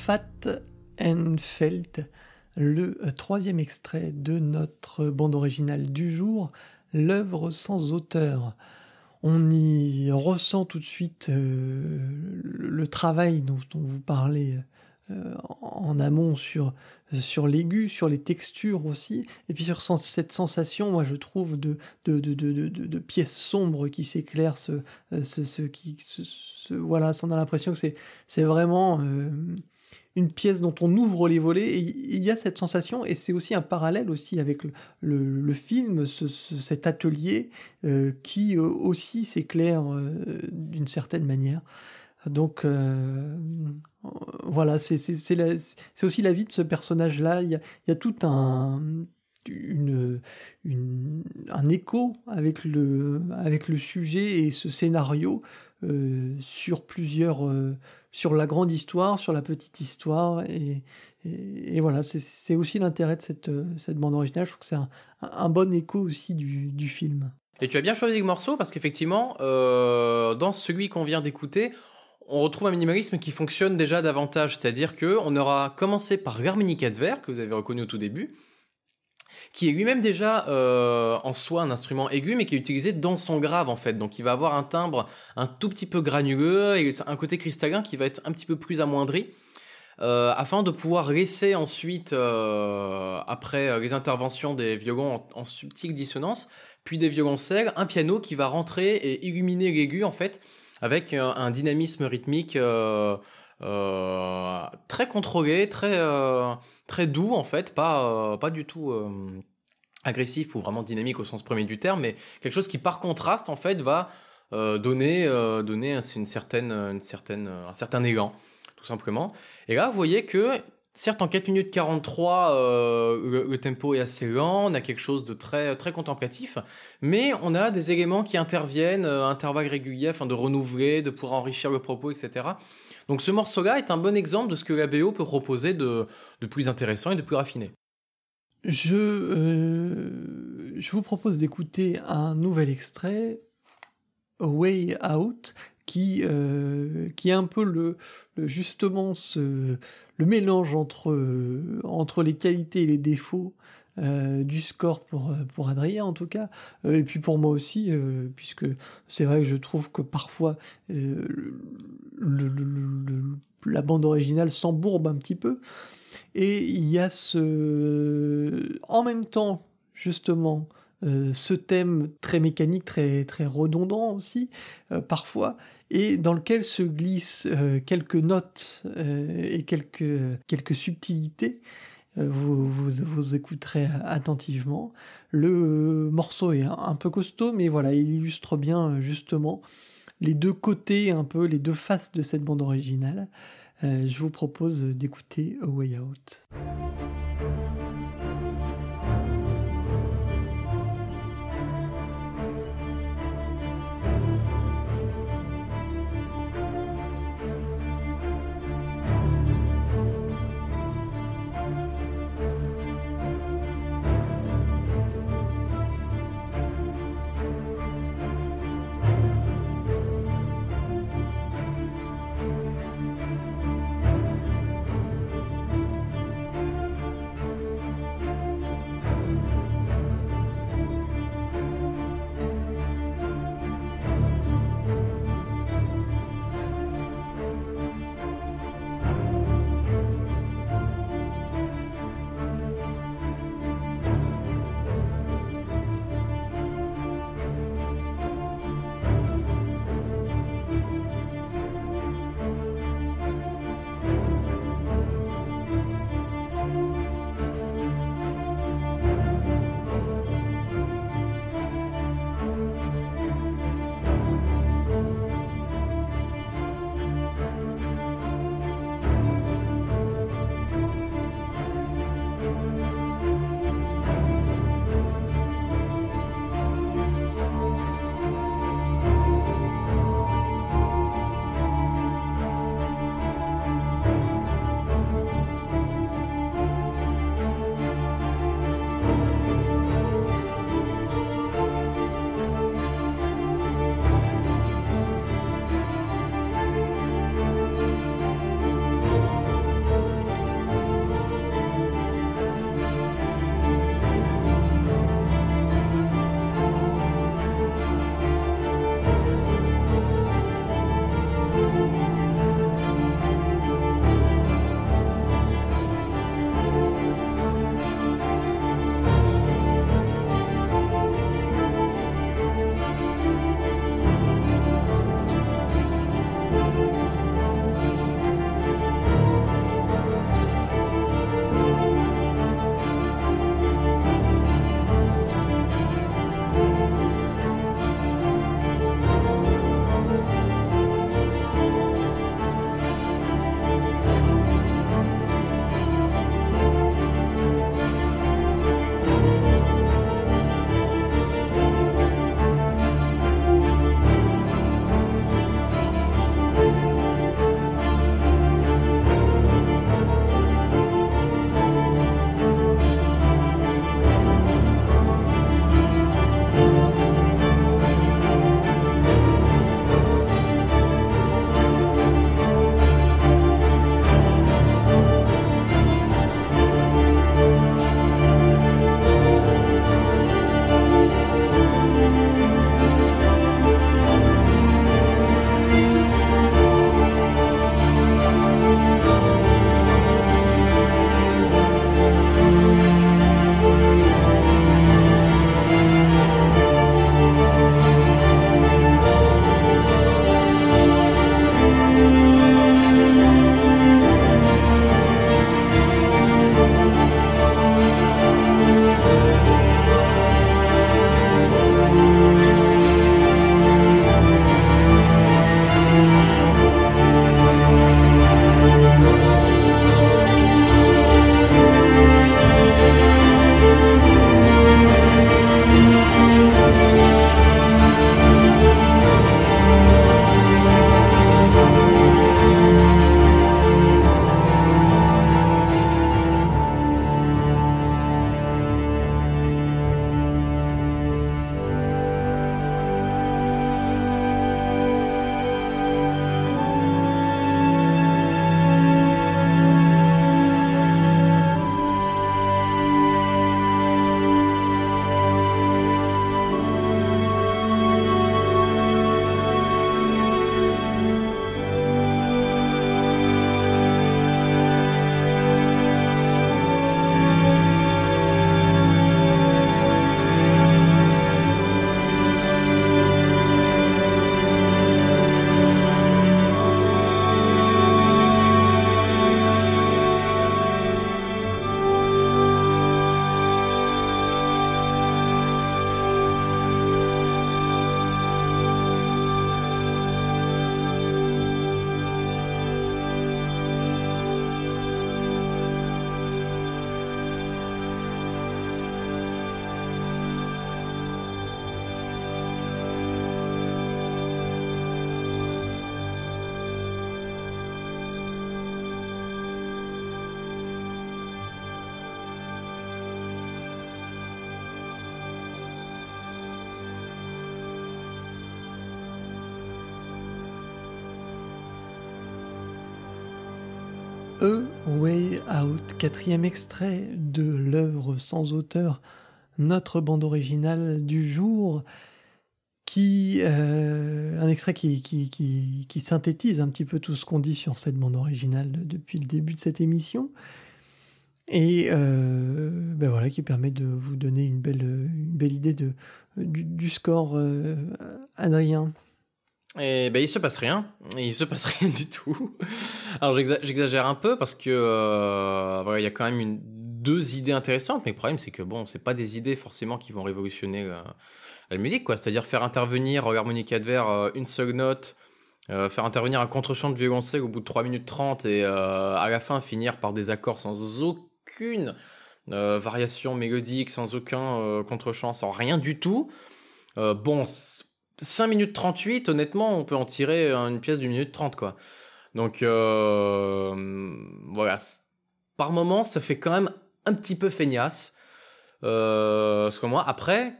S1: Fat and Felt, le troisième extrait de notre bande originale du jour, l'œuvre sans auteur. On y ressent tout de suite euh, le travail dont, on vous parlait euh, en amont sur, sur l'aigu, sur les textures aussi, et puis sur cette sensation, moi je trouve, de, de, de, de, de pièces sombres qui s'éclairent, ce, ce, ce, qui, voilà, on a l'impression que c'est vraiment euh, une pièce dont on ouvre les volets, et il y a cette sensation, et c'est aussi un parallèle aussi avec le, film, cet atelier euh, qui aussi s'éclaire d'une certaine manière. Donc voilà, c'est aussi la vie de ce personnage-là. Il, y a, tout un, un écho avec le, avec le sujet et ce scénario euh, sur plusieurs, euh, sur la grande histoire, sur la petite histoire. Et, voilà, c'est aussi l'intérêt de cette, cette bande originale. Je trouve que c'est un, bon écho aussi du, du, film.
S2: Et tu as bien choisi le morceau parce qu'effectivement, euh, dans celui qu'on vient d'écouter, on retrouve un minimalisme qui fonctionne déjà davantage, c'est-à-dire que on aura commencé par l'harmonica de verre que vous avez reconnu au tout début, qui est lui-même déjà euh, en soi un instrument aigu, mais qui est utilisé dans son grave en fait. Donc il va avoir un timbre un tout petit peu granuleux et un côté cristallin qui va être un petit peu plus amoindri. Euh, afin de pouvoir laisser ensuite, euh, après les interventions des violons en, en, subtile dissonance, puis des violoncelles, un piano qui va rentrer et illuminer l'aigu en fait, avec un, dynamisme rythmique très contrôlé, très, très doux en fait, pas, pas du tout agressif ou vraiment dynamique au sens premier du terme, mais quelque chose qui par contraste en fait va donner, donner une certaine, une certaine, un certain élan tout simplement. Et là, vous voyez que Certes, en 4 minutes 43, euh, le, tempo est assez lent, on a quelque chose de très, très contemplatif, mais on a des éléments qui interviennent à euh, intervalles réguliers afin de renouveler, de pouvoir enrichir le propos, etc. Donc ce morceau-là est un bon exemple de ce que la BO peut proposer de, plus intéressant et de plus raffiné.
S1: Je, euh, je vous propose d'écouter un nouvel extrait, Way Out, qui, euh, est un peu le, justement le mélange euh, entre les qualités et les défauts euh, du score pour, pour Adrien en tout cas, et puis pour moi aussi, puisque c'est vrai que je trouve que parfois la bande originale s'embourbe un petit peu, et il y a ce... En même temps, justement, ce thème très mécanique, très, très redondant aussi, parfois, et dans lequel se glissent euh, quelques notes euh, et quelques, quelques subtilités. Euh, vous, vous, écouterez attentivement. Le morceau est un, peu costaud, mais voilà, il illustre bien justement les deux côtés, un peu les deux faces de cette bande originale. je vous propose d'écouter A Way Out. A Way Out, quatrième extrait de l'œuvre sans auteur, notre bande originale du jour, qui euh, un extrait qui, synthétise un petit peu tout ce qu'on dit sur cette bande originale depuis le début de cette émission. Et euh, ben voilà, qui permet de vous donner une belle, une belle idée du, score, euh, Adrien.
S2: Et ben il se passe rien, il se passe *laughs* rien du tout. Alors j'exagère un peu parce que euh, il y a quand même deux idées intéressantes, mais le problème c'est que bon, c'est pas des idées forcément qui vont révolutionner euh, la musique, quoi. C'est-à-dire faire intervenir l'harmonica de verre euh, une seule note, euh, faire intervenir un contre-champ de violoncelle au bout de 3 minutes 30 et à la fin finir par des accords sans aucune variation mélodique, sans aucun contre-champ, sans rien du tout. bon, 5 minutes 38, honnêtement, on peut en tirer une pièce d'une minute 30, quoi. Donc, euh, voilà. Par moment, ça fait quand même un petit peu feignasse. Euh, ce que moi, après,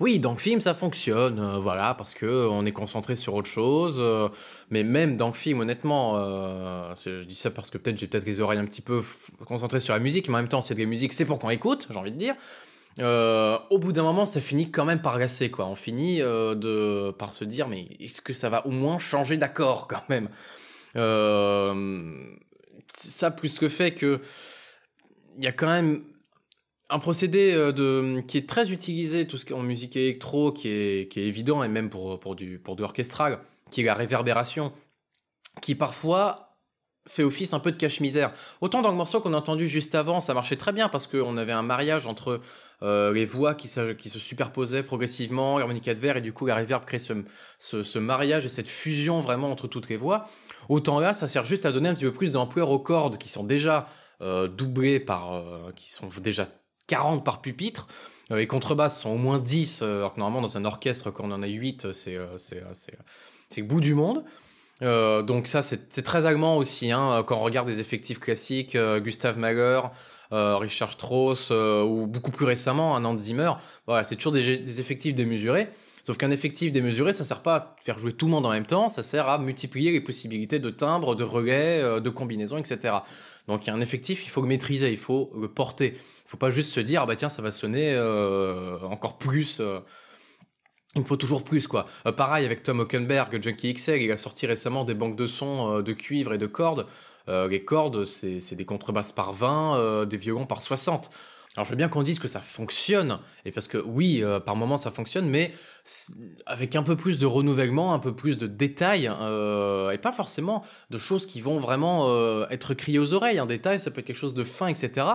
S2: oui, dans le film, ça fonctionne, euh, voilà, parce que on est concentré sur autre chose. Euh, mais même dans le film, honnêtement, euh, je dis ça parce que peut-être j'ai peut-être les oreilles un petit peu concentrées sur la musique, mais en même temps, c'est de la musique, c'est pour qu'on écoute, j'ai envie de dire. Euh, au bout d'un moment, ça finit quand même par gasser, quoi. On finit euh, de, par se dire, mais est-ce que ça va au moins changer d'accord, quand même? Euh, Ça, plus que fait que il y a quand même un procédé de, qui est très utilisé, tout ce qui est en musique électro, qui est, qui est évident, et même pour, pour, du, pour du orchestral, qui est la réverbération, qui parfois fait office un peu de cache-misère. Autant dans le morceau qu'on a entendu juste avant, ça marchait très bien parce qu'on avait un mariage entre euh, les voix qui, se superposaient progressivement, l'harmonica de verre, et du coup la reverb crée ce, mariage et cette fusion vraiment entre toutes les voix. Autant là, ça sert juste à donner un petit peu plus d'ampleur aux cordes qui sont déjà euh, doublées par, euh, qui sont déjà 40 par pupitre. les contrebasses sont au moins 10, alors que normalement dans un orchestre, quand on en a 8, c'est le bout du monde. donc ça, c'est très allemand aussi, hein, quand on regarde des effectifs classiques, Gustave Mahler, euh, Richard Strauss euh, ou beaucoup plus récemment un Hans Zimmer. Voilà, c'est toujours des, effectifs démesurés. Sauf qu'un effectif démesuré, ça sert pas à faire jouer tout le monde en même temps, ça sert à multiplier les possibilités de timbres, de relais, euh, de combinaisons, etc. Donc il y a un effectif, il faut le maîtriser, il faut le porter. Il faut pas juste se dire, ah bah tiens, ça va sonner encore plus. il me faut toujours plus, quoi. pareil avec Tom Hockenberg, Junkie XL, il a sorti récemment des banques de sons de cuivre et de cordes. Euh, les cordes, c'est des contrebasses par 20, euh, des violons par 60. Alors je veux bien qu'on dise que ça fonctionne, et parce que oui, euh, par moment ça fonctionne, mais avec un peu plus de renouvellement, un peu plus de détails, et pas forcément de choses qui vont vraiment être criées aux oreilles. Un détail, ça peut être quelque chose de fin, etc.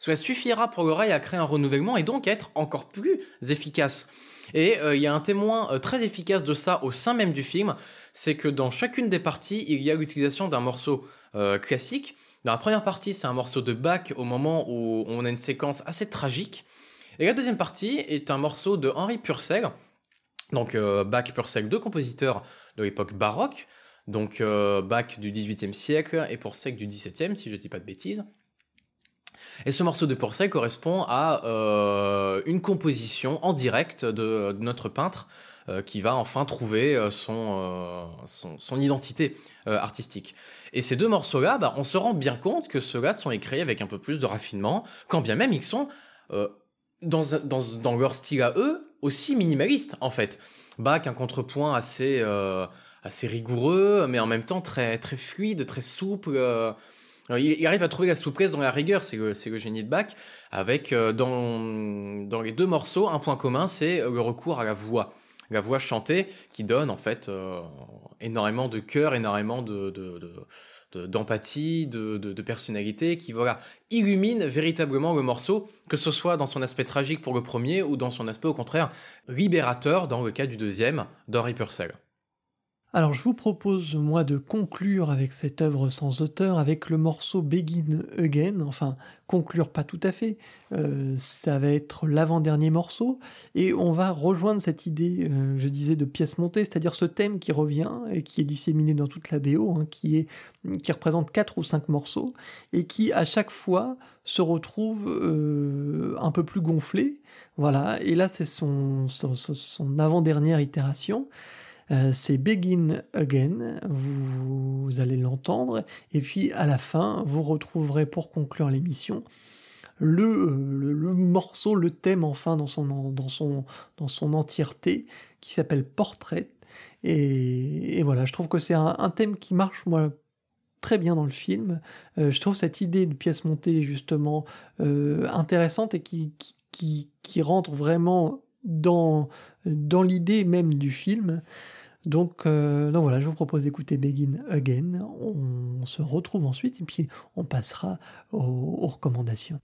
S2: Cela suffira pour l'oreille à créer un renouvellement et donc être encore plus efficace. Et il y a un témoin très efficace de ça au sein même du film, c'est que dans chacune des parties, il y a l'utilisation d'un morceau euh, classique. Dans la première partie, c'est un morceau de Bach au moment où on a une séquence assez tragique. Et la deuxième partie est un morceau de Henri Purcell. Donc euh, Bach, Purcell, deux compositeurs de l'époque baroque. Donc euh, Bach du XVIIIe siècle et Purcell du XVIIe, si je ne dis pas de bêtises. Et ce morceau de Purcell correspond à une composition en direct de, notre peintre qui va enfin trouver son, son, identité artistique. Et ces deux morceaux-là, bah, on se rend bien compte que ceux-là sont écrits avec un peu plus de raffinement, quand bien même ils sont, euh, dans, dans, dans, leur style à eux, aussi minimalistes, en fait. Bach, un contrepoint assez, euh, assez rigoureux, mais en même temps très, très fluide, très souple. Euh, il, arrive à trouver la souplesse dans la rigueur, c'est le, le, génie de Bach, avec dans, dans les deux morceaux, un point commun, c'est le recours à la voix la voix chantée qui donne en fait énormément de cœur, énormément de, d'empathie, de, personnalité, qui voilà, illumine véritablement le morceau, que ce soit dans son aspect tragique pour le premier ou dans son aspect au contraire libérateur dans le cas du deuxième, d'Henri Purcell.
S1: Alors je vous propose moi de conclure avec cette œuvre sans auteur, avec le morceau Begin Again, enfin conclure pas tout à fait, euh, ça va être l'avant-dernier morceau, et on va rejoindre cette idée, euh, je disais, de pièce montée, c'est-à-dire ce thème qui revient et qui est disséminé dans toute la BO, hein, qui, représente quatre ou cinq morceaux, et qui à chaque fois se retrouve euh, un peu plus gonflé, voilà, et là c'est son avant-dernière itération. Euh, c'est Begin Again. Vous, allez l'entendre. Et puis à la fin, vous retrouverez pour conclure l'émission le, le, morceau, le thème enfin dans son, dans son, dans son entièreté qui s'appelle Portrait. Et, voilà, je trouve que c'est un, thème qui marche, moi, très bien dans le film. Euh, je trouve cette idée de pièce montée, justement, euh, intéressante et qui, qui, qui, rentre vraiment dans, dans l'idée même du film. Donc, euh, donc, voilà, je vous propose d'écouter Begin Again. On, se retrouve ensuite et puis on passera aux recommandations.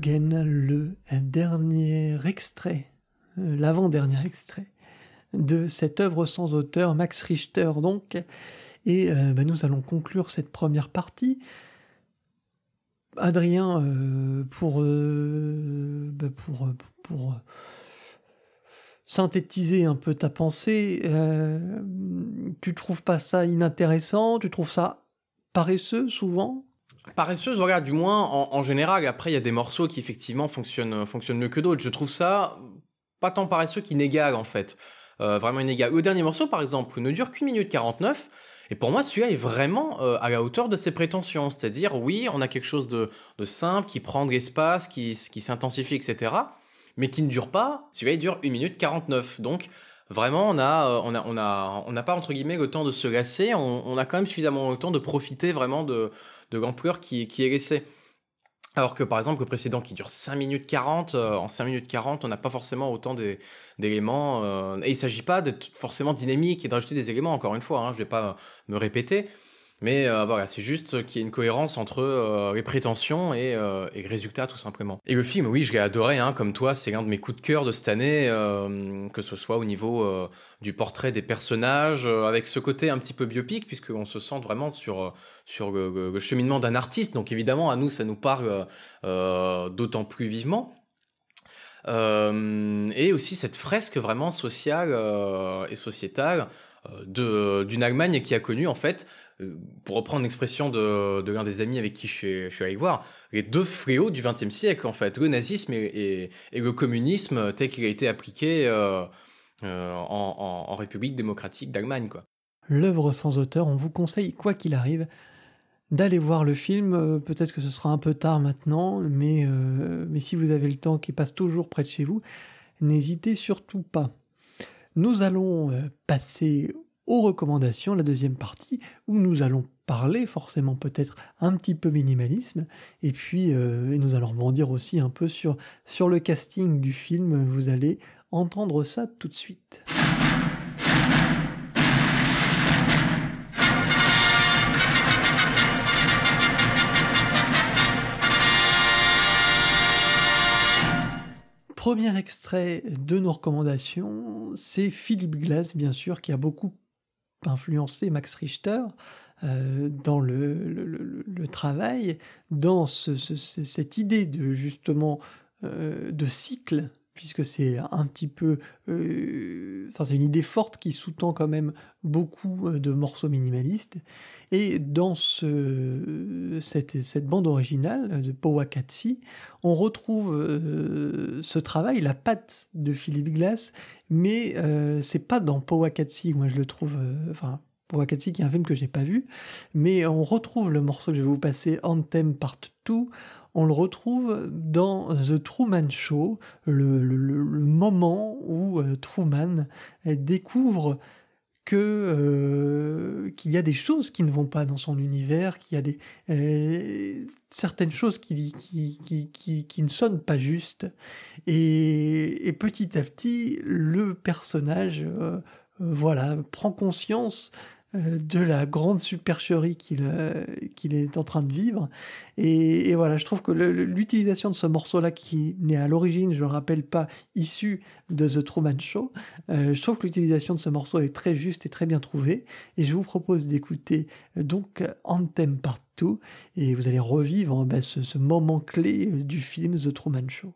S1: Again, le dernier extrait, euh, l'avant-dernier extrait de cette œuvre sans auteur, Max Richter donc. Et euh, bah, nous allons conclure cette première partie. Adrien, euh, pour, bah, pour, pour synthétiser un peu ta pensée, tu trouves pas ça inintéressant? Tu trouves ça paresseux souvent?
S2: Paresseuse, regarde, du moins en, général. Après, il y a des morceaux qui effectivement fonctionnent, fonctionnent mieux que d'autres. Je trouve ça pas tant paresseux qu'inégal en fait. Euh, vraiment inégal. Le dernier morceau, par exemple, ne dure qu'une minute 49. Et pour moi, celui-là est vraiment euh, à la hauteur de ses prétentions. C'est-à-dire, oui, on a quelque chose de, simple, qui prend de l'espace, qui, s'intensifie, etc. Mais qui ne dure pas. Celui-là, il dure une minute 49. Donc, vraiment, on euh, n'a pas, entre guillemets, le temps de se lasser. On, a quand même suffisamment le temps de profiter vraiment de, de l'ampleur qui, qui est laissée. Alors que par exemple le précédent qui dure 5 minutes 40, euh, en 5 minutes 40 on n'a pas forcément autant d'éléments, euh, et il ne s'agit pas d'être forcément dynamique et d'ajouter des éléments encore une fois, hein, je ne vais pas me répéter, mais euh, voilà, c'est juste qu'il y ait une cohérence entre euh, les prétentions et, euh, et, le résultat tout simplement. Et le film, oui, je l'ai adoré, hein, comme toi, c'est l'un de mes coups de cœur de cette année, que ce soit au niveau du portrait des personnages, avec ce côté un petit peu biopic, puisqu'on se sent vraiment sur, sur le, cheminement d'un artiste. Donc évidemment, à nous, ça nous parle d'autant plus vivement. et aussi cette fresque vraiment sociale et sociétale d'une Allemagne qui a connu en fait euh, pour reprendre l'expression de, l'un des amis avec qui je suis, allé voir, les deux fléaux du XXe siècle, en fait, le nazisme et, le communisme tel qu'il a été appliqué euh, euh, en, République démocratique d'Allemagne. Quoi.
S1: L'œuvre sans auteur, on vous conseille, quoi qu'il arrive, d'aller voir le film. Peut-être que ce sera un peu tard maintenant, mais, mais si vous avez le temps qui passe toujours près de chez vous, n'hésitez surtout pas. Nous allons passer aux recommandations, la deuxième partie, où nous allons parler forcément peut-être un petit peu minimalisme, et puis euh, nous allons rebondir aussi un peu sur, sur le casting du film, vous allez entendre ça tout de suite. Premier extrait de nos recommandations, c'est Philippe Glass, bien sûr, qui a beaucoup influencé Max Richter. dans le, travail, dans cette idée de justement de cycle puisque c'est un petit peu, euh, c'est une idée forte qui sous-tend quand même beaucoup euh, de morceaux minimalistes. Et dans ce, cette, bande originale de Powakatsi, on retrouve euh, ce travail, la patte de Philippe Glass, mais c'est pas dans Powakatsi, moi je le trouve, enfin Powakatsi qui est un film que j'ai pas vu, mais on retrouve le morceau que je vais vous passer, Anthem Part 2, on le retrouve dans The Truman Show, le, moment où euh, Truman découvre que euh, qu'il y a des choses qui ne vont pas dans son univers, qu'il y a des euh, certaines choses qui qui, qui, ne sonnent pas juste, et, petit à petit le personnage voilà prend conscience de la grande supercherie qu'il euh, qu'il est en train de vivre. Et, voilà, je trouve que l'utilisation de ce morceau-là, qui n'est à l'origine, je le rappelle pas, issu de The Truman Show, euh, je trouve que l'utilisation de ce morceau est très juste et très bien trouvée. Et je vous propose d'écouter donc Anthem Part 2, et vous allez revivre ben, ce moment clé du film The Truman Show.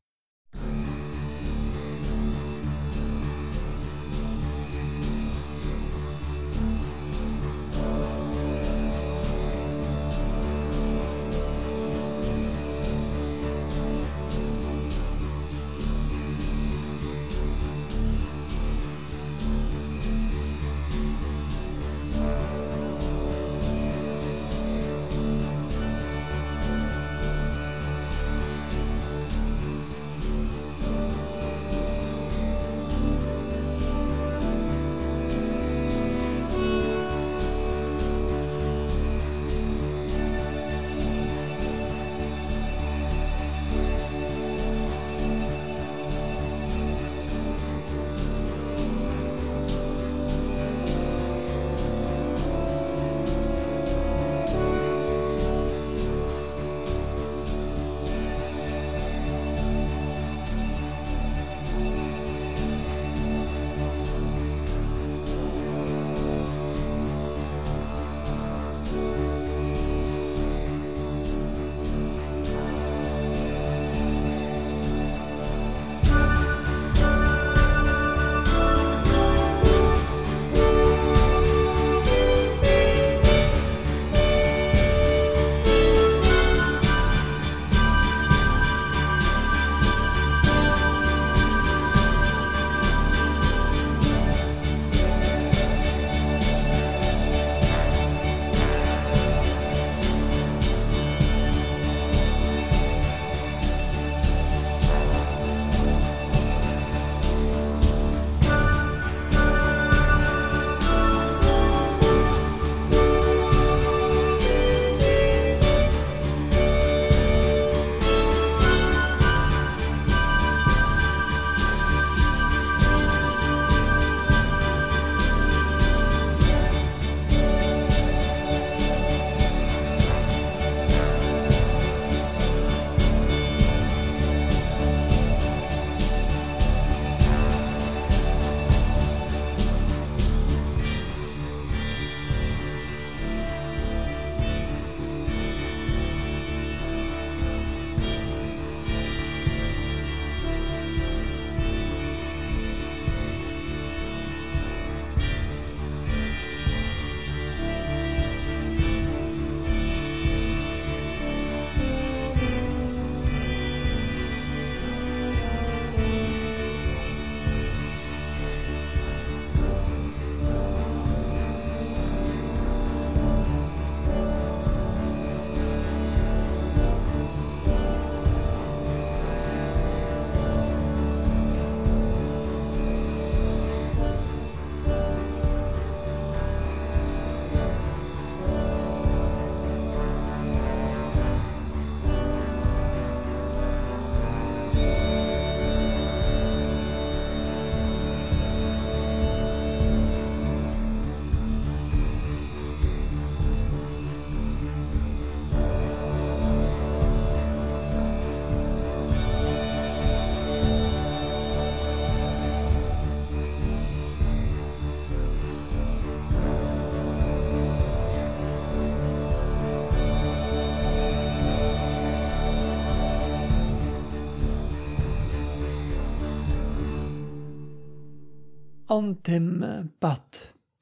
S1: Anthem Part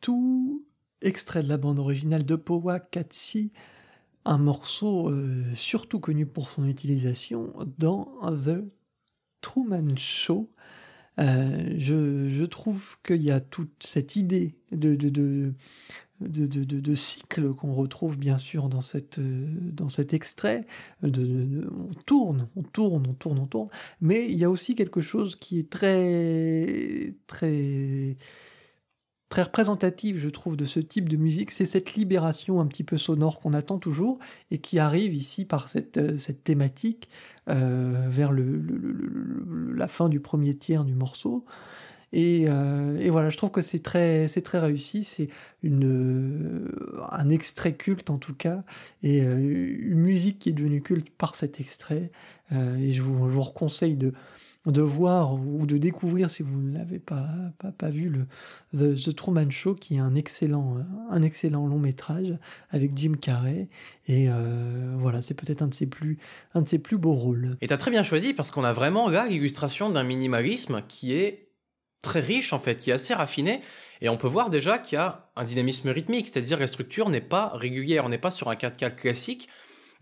S1: 2, extrait de la bande originale de Powa Katsi, un morceau euh, surtout connu pour son utilisation dans The Truman Show. Euh, je, trouve qu'il y a toute cette idée de, cycle qu'on retrouve bien sûr dans, cette, dans cet extrait. De, on tourne, on tourne, on tourne, on tourne. Mais il y a aussi quelque chose qui est très, très très représentative, je trouve, de ce type de musique, c'est cette libération un petit peu sonore qu'on attend toujours et qui arrive ici par cette, euh, cette thématique euh, vers le, la fin du premier tiers du morceau. Et, euh, et voilà, je trouve que c'est très, c'est très réussi. C'est une, un extrait culte en tout cas, et une musique qui est devenue culte par cet extrait. et je vous, je vous conseille de, de voir ou de découvrir, si vous ne l'avez pas, pas, vu, le The, Truman Show, qui est un excellent, un excellent long métrage avec Jim Carrey. Et euh, voilà, c'est peut-être un, de ses plus, un de ses plus beaux rôles.
S2: Et tu as très bien choisi parce qu'on a vraiment là l'illustration d'un minimalisme qui est très riche en fait, qui est assez raffiné. Et on peut voir déjà qu'il y a un dynamisme rythmique, c'est-à-dire la structure n'est pas régulière, on n'est pas sur un 4-4 classique,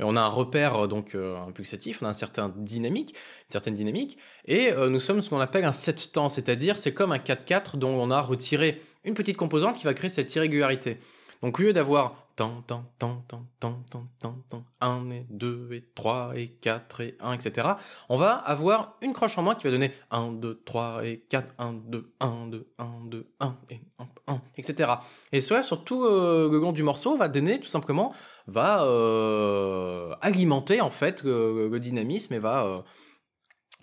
S2: on a un repère euh, donc euh, un pulsatif, on a un certain dynamique, une certaine dynamique, et euh, nous sommes ce qu'on appelle un set temps, c'est-à-dire c'est comme un 4-4 dont on a retiré une petite composante qui va créer cette irrégularité. Donc au lieu d'avoir tant, tant, tant, tant, tant, tant, tant, tant, 1 et 2 et 3 et 4 et 1, etc. On va avoir une croche en moins qui va donner 1, 2, 3 et 4, 1, 2, 1, 2, 1, 2, 1 et 1, 1, etc. Et cela sur tout le long du morceau va donner tout simplement va euh, alimenter en fait le, dynamisme et va euh,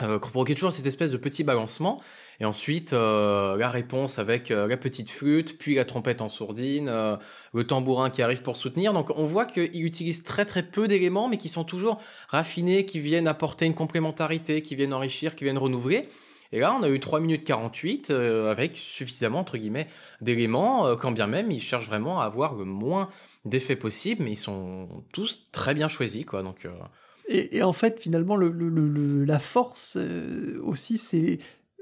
S2: euh, provoquer toujours cette espèce de petit balancement. Et ensuite, la réponse avec la petite flûte, puis la trompette en sourdine, le tambourin qui arrive pour soutenir. Donc on voit qu'il utilise très très peu d'éléments, mais qui sont toujours raffinés, qui viennent apporter une complémentarité, qui viennent enrichir, qui viennent renouveler. Et là, on a eu 3 minutes 48 avec suffisamment, entre guillemets, d'éléments, quand bien même il cherche vraiment à avoir le moins d'effets possibles, mais ils sont tous très bien choisis, quoi. Donc,
S1: et, en fait, finalement, le, la force euh, aussi, c'est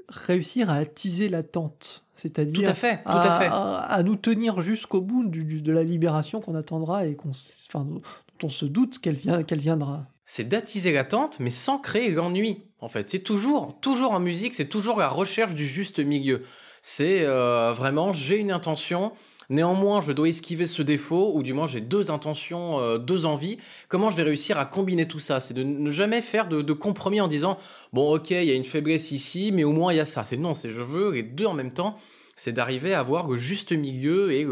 S1: réussir à attiser l'attente. C'est-à-dire à, à, nous tenir jusqu'au bout de la libération qu'on attendra et qu'on, enfin, dont on se doute qu'elle vient, qu'elle viendra.
S2: C'est d'attiser l'attente, mais sans créer l'ennui. En fait, c'est toujours, toujours en musique, c'est toujours la recherche du juste milieu. C'est euh, vraiment, j'ai une intention, Néanmoins, je dois esquiver ce défaut, ou du moins j'ai deux intentions, euh, deux envies. Comment je vais réussir à combiner tout ça? C'est de ne jamais faire de, compromis en disant bon, ok, il y a une faiblesse ici, mais au moins il y a ça. C'est non, c'est je veux les deux en même temps. C'est d'arriver à avoir le juste milieu et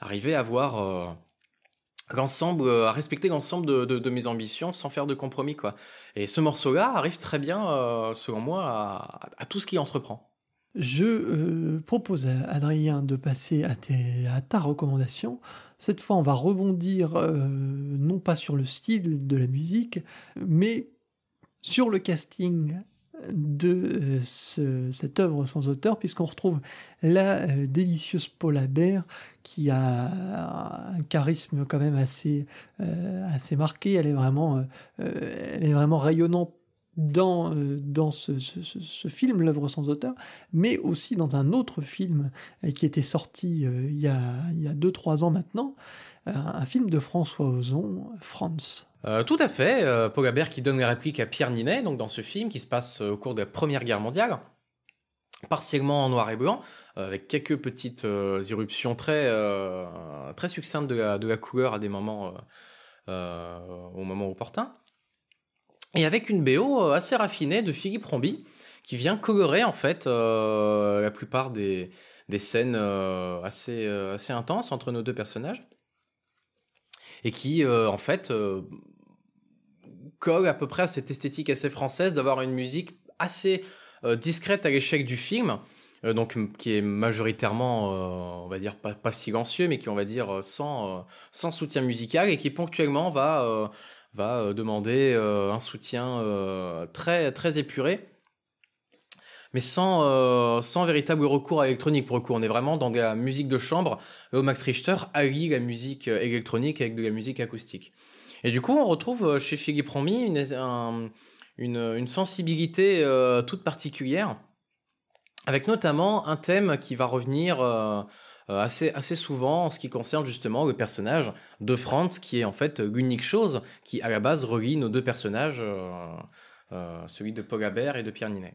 S2: arriver à avoir euh, l'ensemble, euh, à respecter l'ensemble de, mes ambitions sans faire de compromis quoi. Et ce morceau-là arrive très bien, selon moi, à tout ce qu'il entreprend.
S1: Je euh, propose à Adrien de passer à, ta recommandation. Cette fois, on va rebondir euh, non pas sur le style de la musique, mais sur le casting de euh, cette œuvre sans auteur, puisqu'on retrouve la délicieuse Paula Baer, qui a un charisme quand même assez, marqué. Elle est vraiment rayonnante dans, euh, ce, film, L'œuvre sans auteur, mais aussi dans un autre film euh, qui était sorti euh, il y a 2-3 ans maintenant, un film de François Ozon, France.
S2: tout à fait, Paul qui donne les répliques à Pierre Ninet, donc dans ce film qui se passe au cours de la Première Guerre mondiale, partiellement en noir et blanc, avec quelques petites irruptions très, très succinctes de la, de la couleur à des moments, au moment opportun et avec une BO euh, assez raffinée de Philippe Rombi, qui vient colorer en fait euh, la plupart des, des scènes euh, assez, assez intenses entre nos deux personnages, et qui en fait colle à peu près à cette esthétique assez française d'avoir une musique assez discrète à l'échec du film, donc qui est majoritairement, on va dire pas, silencieux, mais qui on va dire sans, sans soutien musical et qui ponctuellement va va euh, demander euh, un soutien euh, très, très épuré mais sans, sans véritable recours à l'électronique. Pour le coup, on est vraiment dans de la musique de chambre. Max Richter allie la musique électronique avec de la musique acoustique. Et du coup, on retrouve chez Philippe Romy une, une, sensibilité toute particulière avec notamment un thème qui va revenir assez, assez souvent en ce qui concerne justement le personnage de Franz, qui est en fait l'unique chose qui, à la base, relie nos deux personnages, celui de Paul et de Pierre Ninet.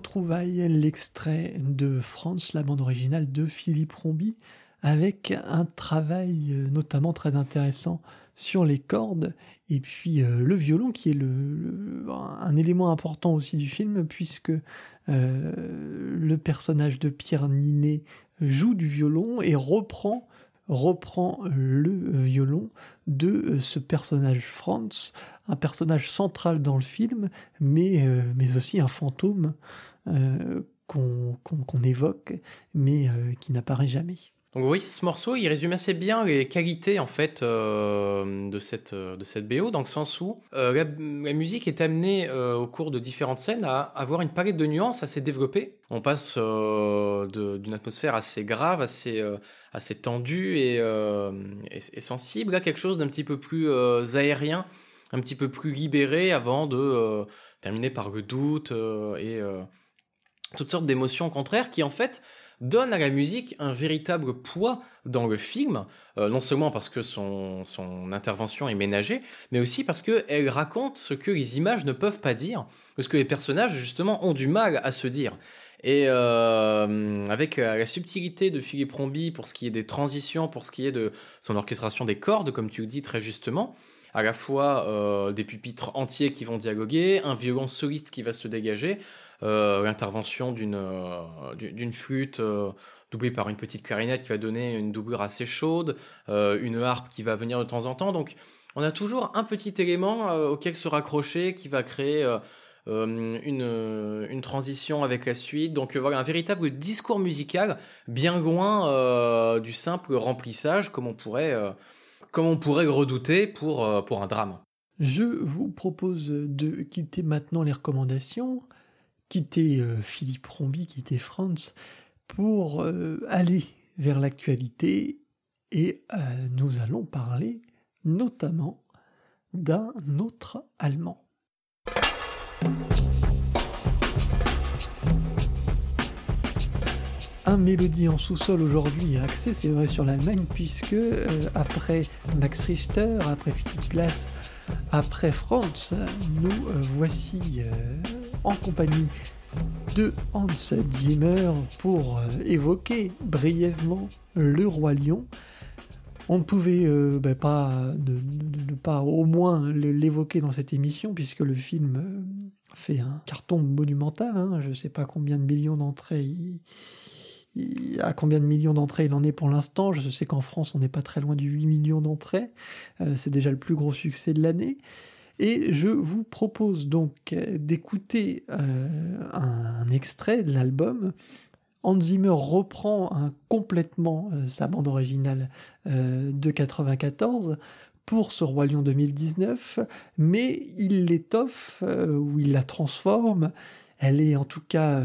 S1: Retrouvailles, l'extrait de France, la bande originale de Philippe Rombi, avec un travail euh, notamment très intéressant sur les cordes et puis euh, le violon qui est un élément important aussi du film puisque euh, le personnage de Pierre Ninet joue du violon et reprend le violon de ce personnage Franz, un personnage central dans le film, mais aussi un fantôme qu'on évoque, mais qui n'apparaît jamais.
S2: Donc vous voyez, ce morceau, il résume assez bien les qualités en fait euh, de, cette, euh, de cette BO, dans le sens où euh, la, musique est amenée au cours de différentes scènes à avoir une palette de nuances assez développée. On passe d'une atmosphère assez grave, assez, assez tendue et, et, sensible à quelque chose d'un petit peu plus aérien, un petit peu plus libéré avant de terminer par le doute et toutes sortes d'émotions contraires qui en fait donne à la musique un véritable poids dans le film, euh, non seulement parce que son, intervention est ménagée, mais aussi parce qu'elle raconte ce que les images ne peuvent pas dire, ce que les personnages justement ont du mal à se dire. Et euh, avec la, subtilité de Philippe Rombi pour ce qui est des transitions, pour ce qui est de son orchestration des cordes, comme tu le dis très justement, à la fois euh, des pupitres entiers qui vont dialoguer, un violon soliste qui va se dégager, euh, l'intervention d'une euh, flûte doublée par une petite clarinette qui va donner une doublure assez chaude, une harpe qui va venir de temps en temps. Donc on a toujours un petit élément auquel se raccrocher qui va créer une, une, transition avec la suite. Donc voilà, un véritable discours musical bien loin du simple remplissage comme on pourrait, comme on pourrait redouter pour, pour un drame.
S1: Je vous propose de quitter maintenant les recommandations quitter euh, Philippe Rombi, quitter France, pour euh, aller vers l'actualité et euh, nous allons parler notamment d'un autre Allemand. Un mélodie en sous-sol aujourd'hui axé, c'est vrai, sur l'Allemagne, puisque après Max Richter, après Philippe Glass, après Franz, nous voici en compagnie de Hans Zimmer pour euh, évoquer brièvement Le Roi Lion. On ne pouvait euh, ben, pas ne, pas au moins l'évoquer dans cette émission puisque le film euh, fait un carton monumental. Hein. Je ne sais pas combien de millions d'entrées à combien de millions d'entrées il en est pour l'instant? Je sais qu'en France, on n'est pas très loin du 8 millions d'entrées. c'est déjà le plus gros succès de l'année. Et je vous propose donc d'écouter euh, un, extrait de l'album. Hans Zimmer reprend complètement euh, sa bande originale euh, de 94 pour ce Roi Lion 2019, mais il l'étoffe ou il la transforme. Elle est en tout cas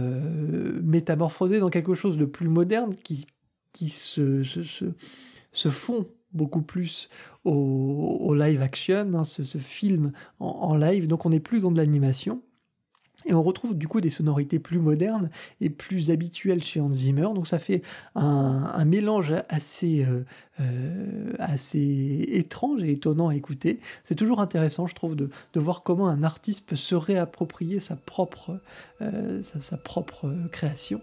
S1: métamorphosée dans quelque chose de plus moderne qui, se, se fond beaucoup plus au, live action, hein, ce, film en, live. Donc on n'est plus dans de l'animation. Et on retrouve du coup des sonorités plus modernes et plus habituelles chez Hans Zimmer. Donc ça fait un, mélange assez, euh, euh, assez étrange et étonnant à écouter. C'est toujours intéressant, je trouve, de, voir comment un artiste peut se réapproprier sa propre, euh, sa, propre création.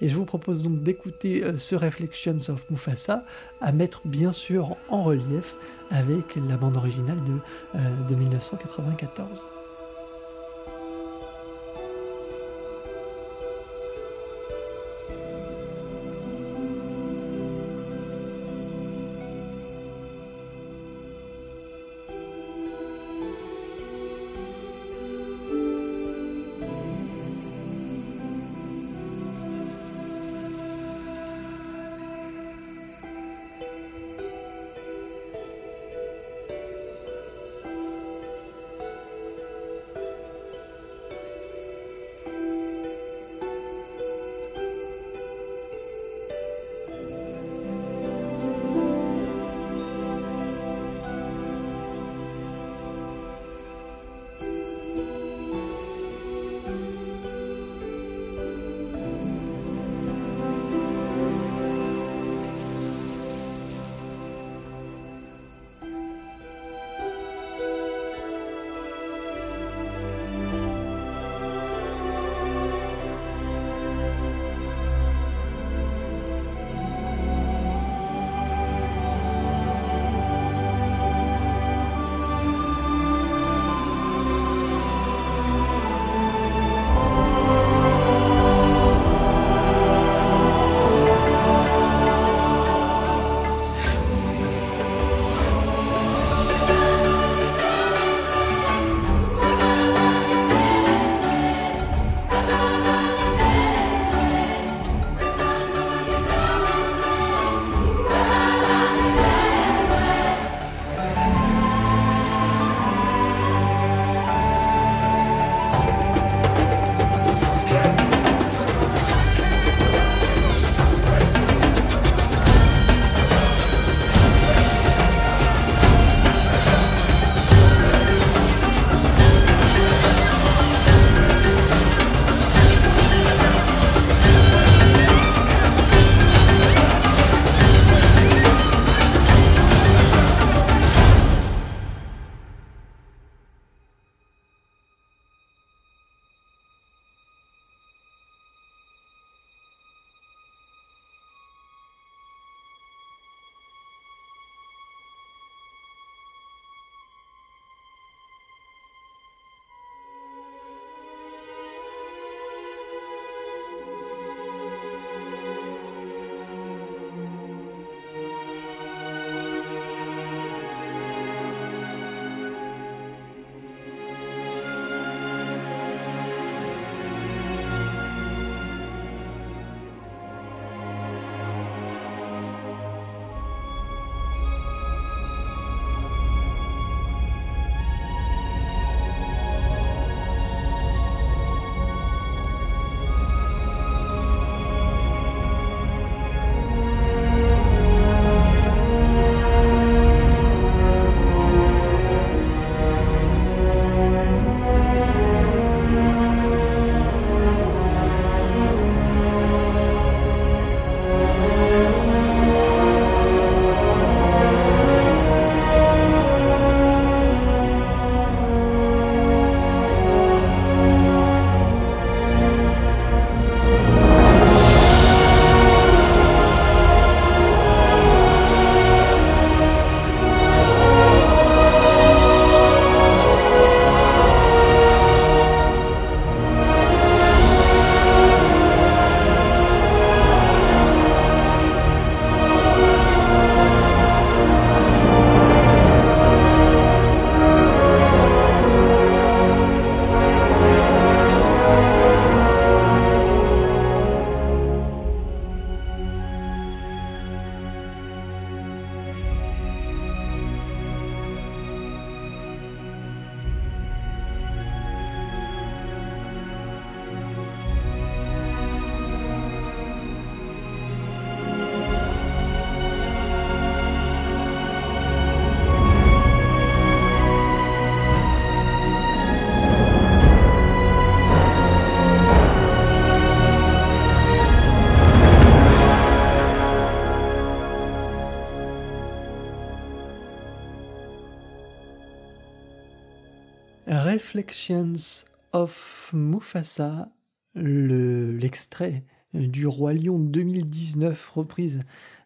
S1: Et je vous propose donc d'écouter ce Reflections of Mufasa, à mettre bien sûr en relief avec la bande originale de, de 1994. Of Mufasa, l'extrait du Roi Lion 2019, reprise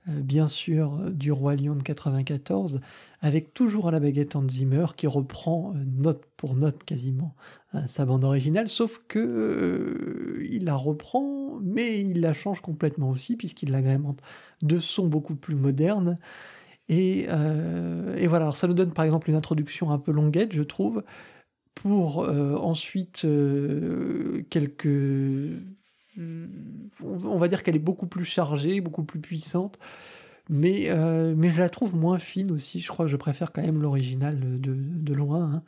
S1: euh, bien sûr du Roi Lion de 94, avec toujours à la baguette Hans Zimmer qui reprend euh, note pour note quasiment hein, sa bande originale, sauf que euh, il la reprend, mais il la change complètement aussi puisqu'il l'agrémente de sons beaucoup plus modernes. Et, voilà, ça nous donne par exemple une introduction un peu longuette, je trouve, pour ensuite quelques on va dire qu'elle est beaucoup plus chargée, beaucoup plus puissante, mais, euh, mais je la trouve moins fine aussi. Je crois que je préfère quand même l'original de, de, loin. Hein.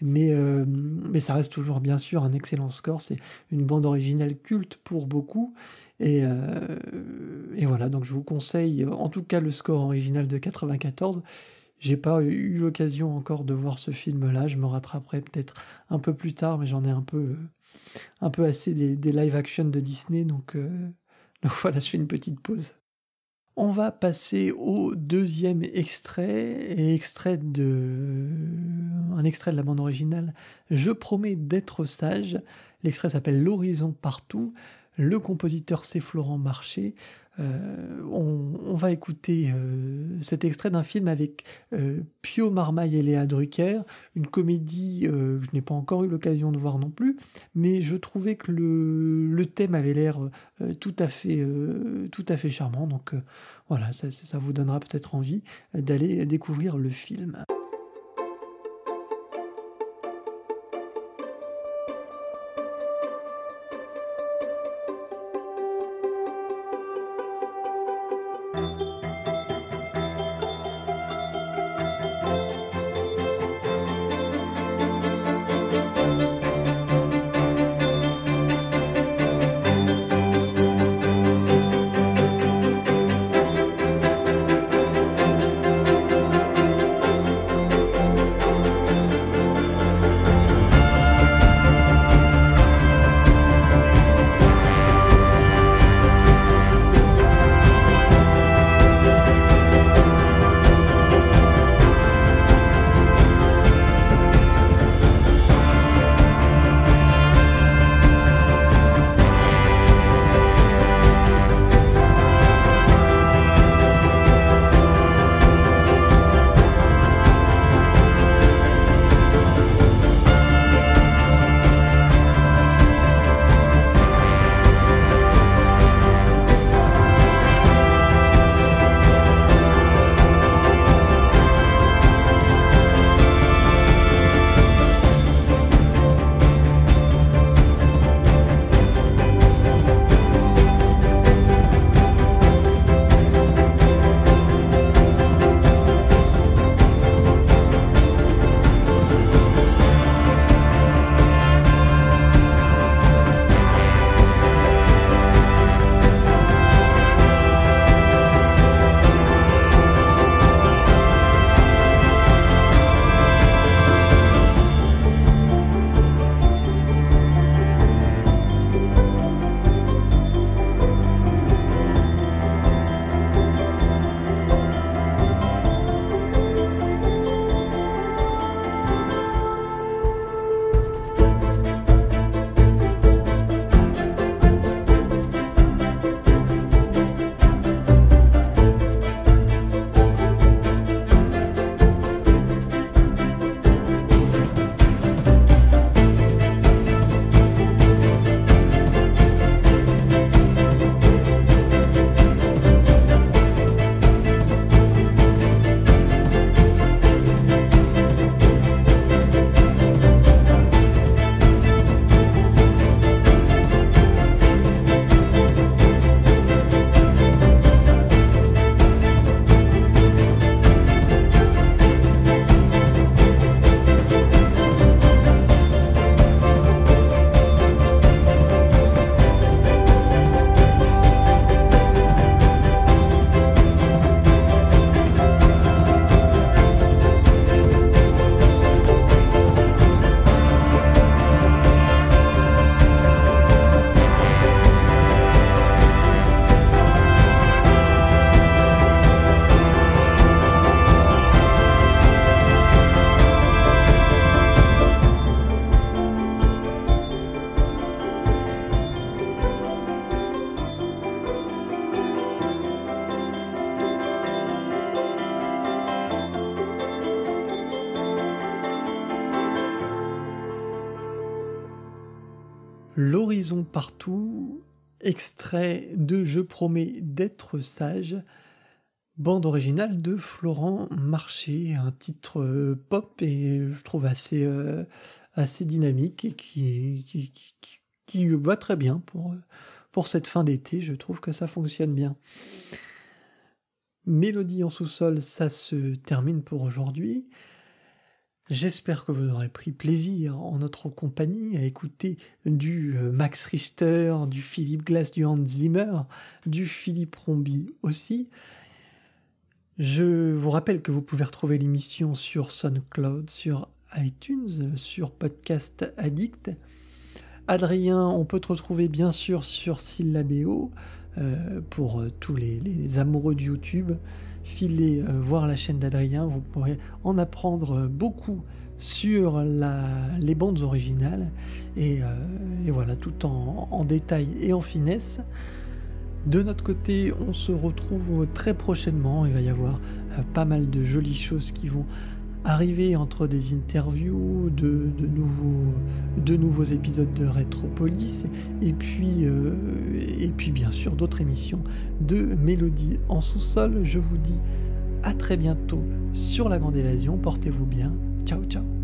S1: Mais, euh, mais ça reste toujours bien sûr un excellent score. C'est une bande originale culte pour beaucoup. Et, euh, et voilà, donc je vous conseille en tout cas le score original de 94. J'ai pas eu l'occasion encore de voir ce film-là. Je me rattraperai peut-être un peu plus tard, mais j'en ai un peu un peu assez des, live action de Disney, donc, euh, *laughs* donc voilà, je fais une petite pause. On va passer au deuxième extrait, et extrait de un extrait de la bande originale. Je promets d'être sage. L'extrait s'appelle L'horizon partout. Le compositeur c'est Florent Marché. Euh, on, va écouter euh, cet extrait d'un film avec euh, Pio Marmaille et Léa Drucker, une comédie que je n'ai pas encore eu l'occasion de voir non plus, mais je trouvais que le, thème avait l'air tout à fait tout à fait charmant. Donc voilà, ça vous donnera peut-être envie d'aller découvrir le film. Extrait de Je promets d'être sage, bande originale de Florent Marché, un titre euh, pop et je trouve assez, euh, dynamique et qui, va très bien pour, pour cette fin d'été. Je trouve que ça fonctionne bien. Mélodie en sous-sol, ça se termine pour aujourd'hui. J'espère que vous aurez pris plaisir en notre compagnie à écouter du euh, Max Richter, du Philippe Glass, du Hans Zimmer, du Philippe Rombi aussi. Je vous rappelle que vous pouvez retrouver l'émission sur SoundCloud, sur iTunes, sur Podcast Addict. Adrien, on peut te retrouver bien sûr sur Syllabéo euh, pour euh, tous les, amoureux de YouTube filez euh, voir la chaîne d'Adrien, vous pourrez en apprendre beaucoup sur les bandes originales et, euh, voilà tout en, détail et en finesse. De notre côté, on se retrouve très prochainement. Il va y avoir euh, pas mal de jolies choses qui vont arriver entre des interviews, de, nouveaux, de nouveaux épisodes de Retropolis et puis, et puis bien sûr d'autres émissions de Mélodie en sous-sol. Je vous dis à très bientôt sur la Grande Évasion. Portez-vous bien. Ciao ciao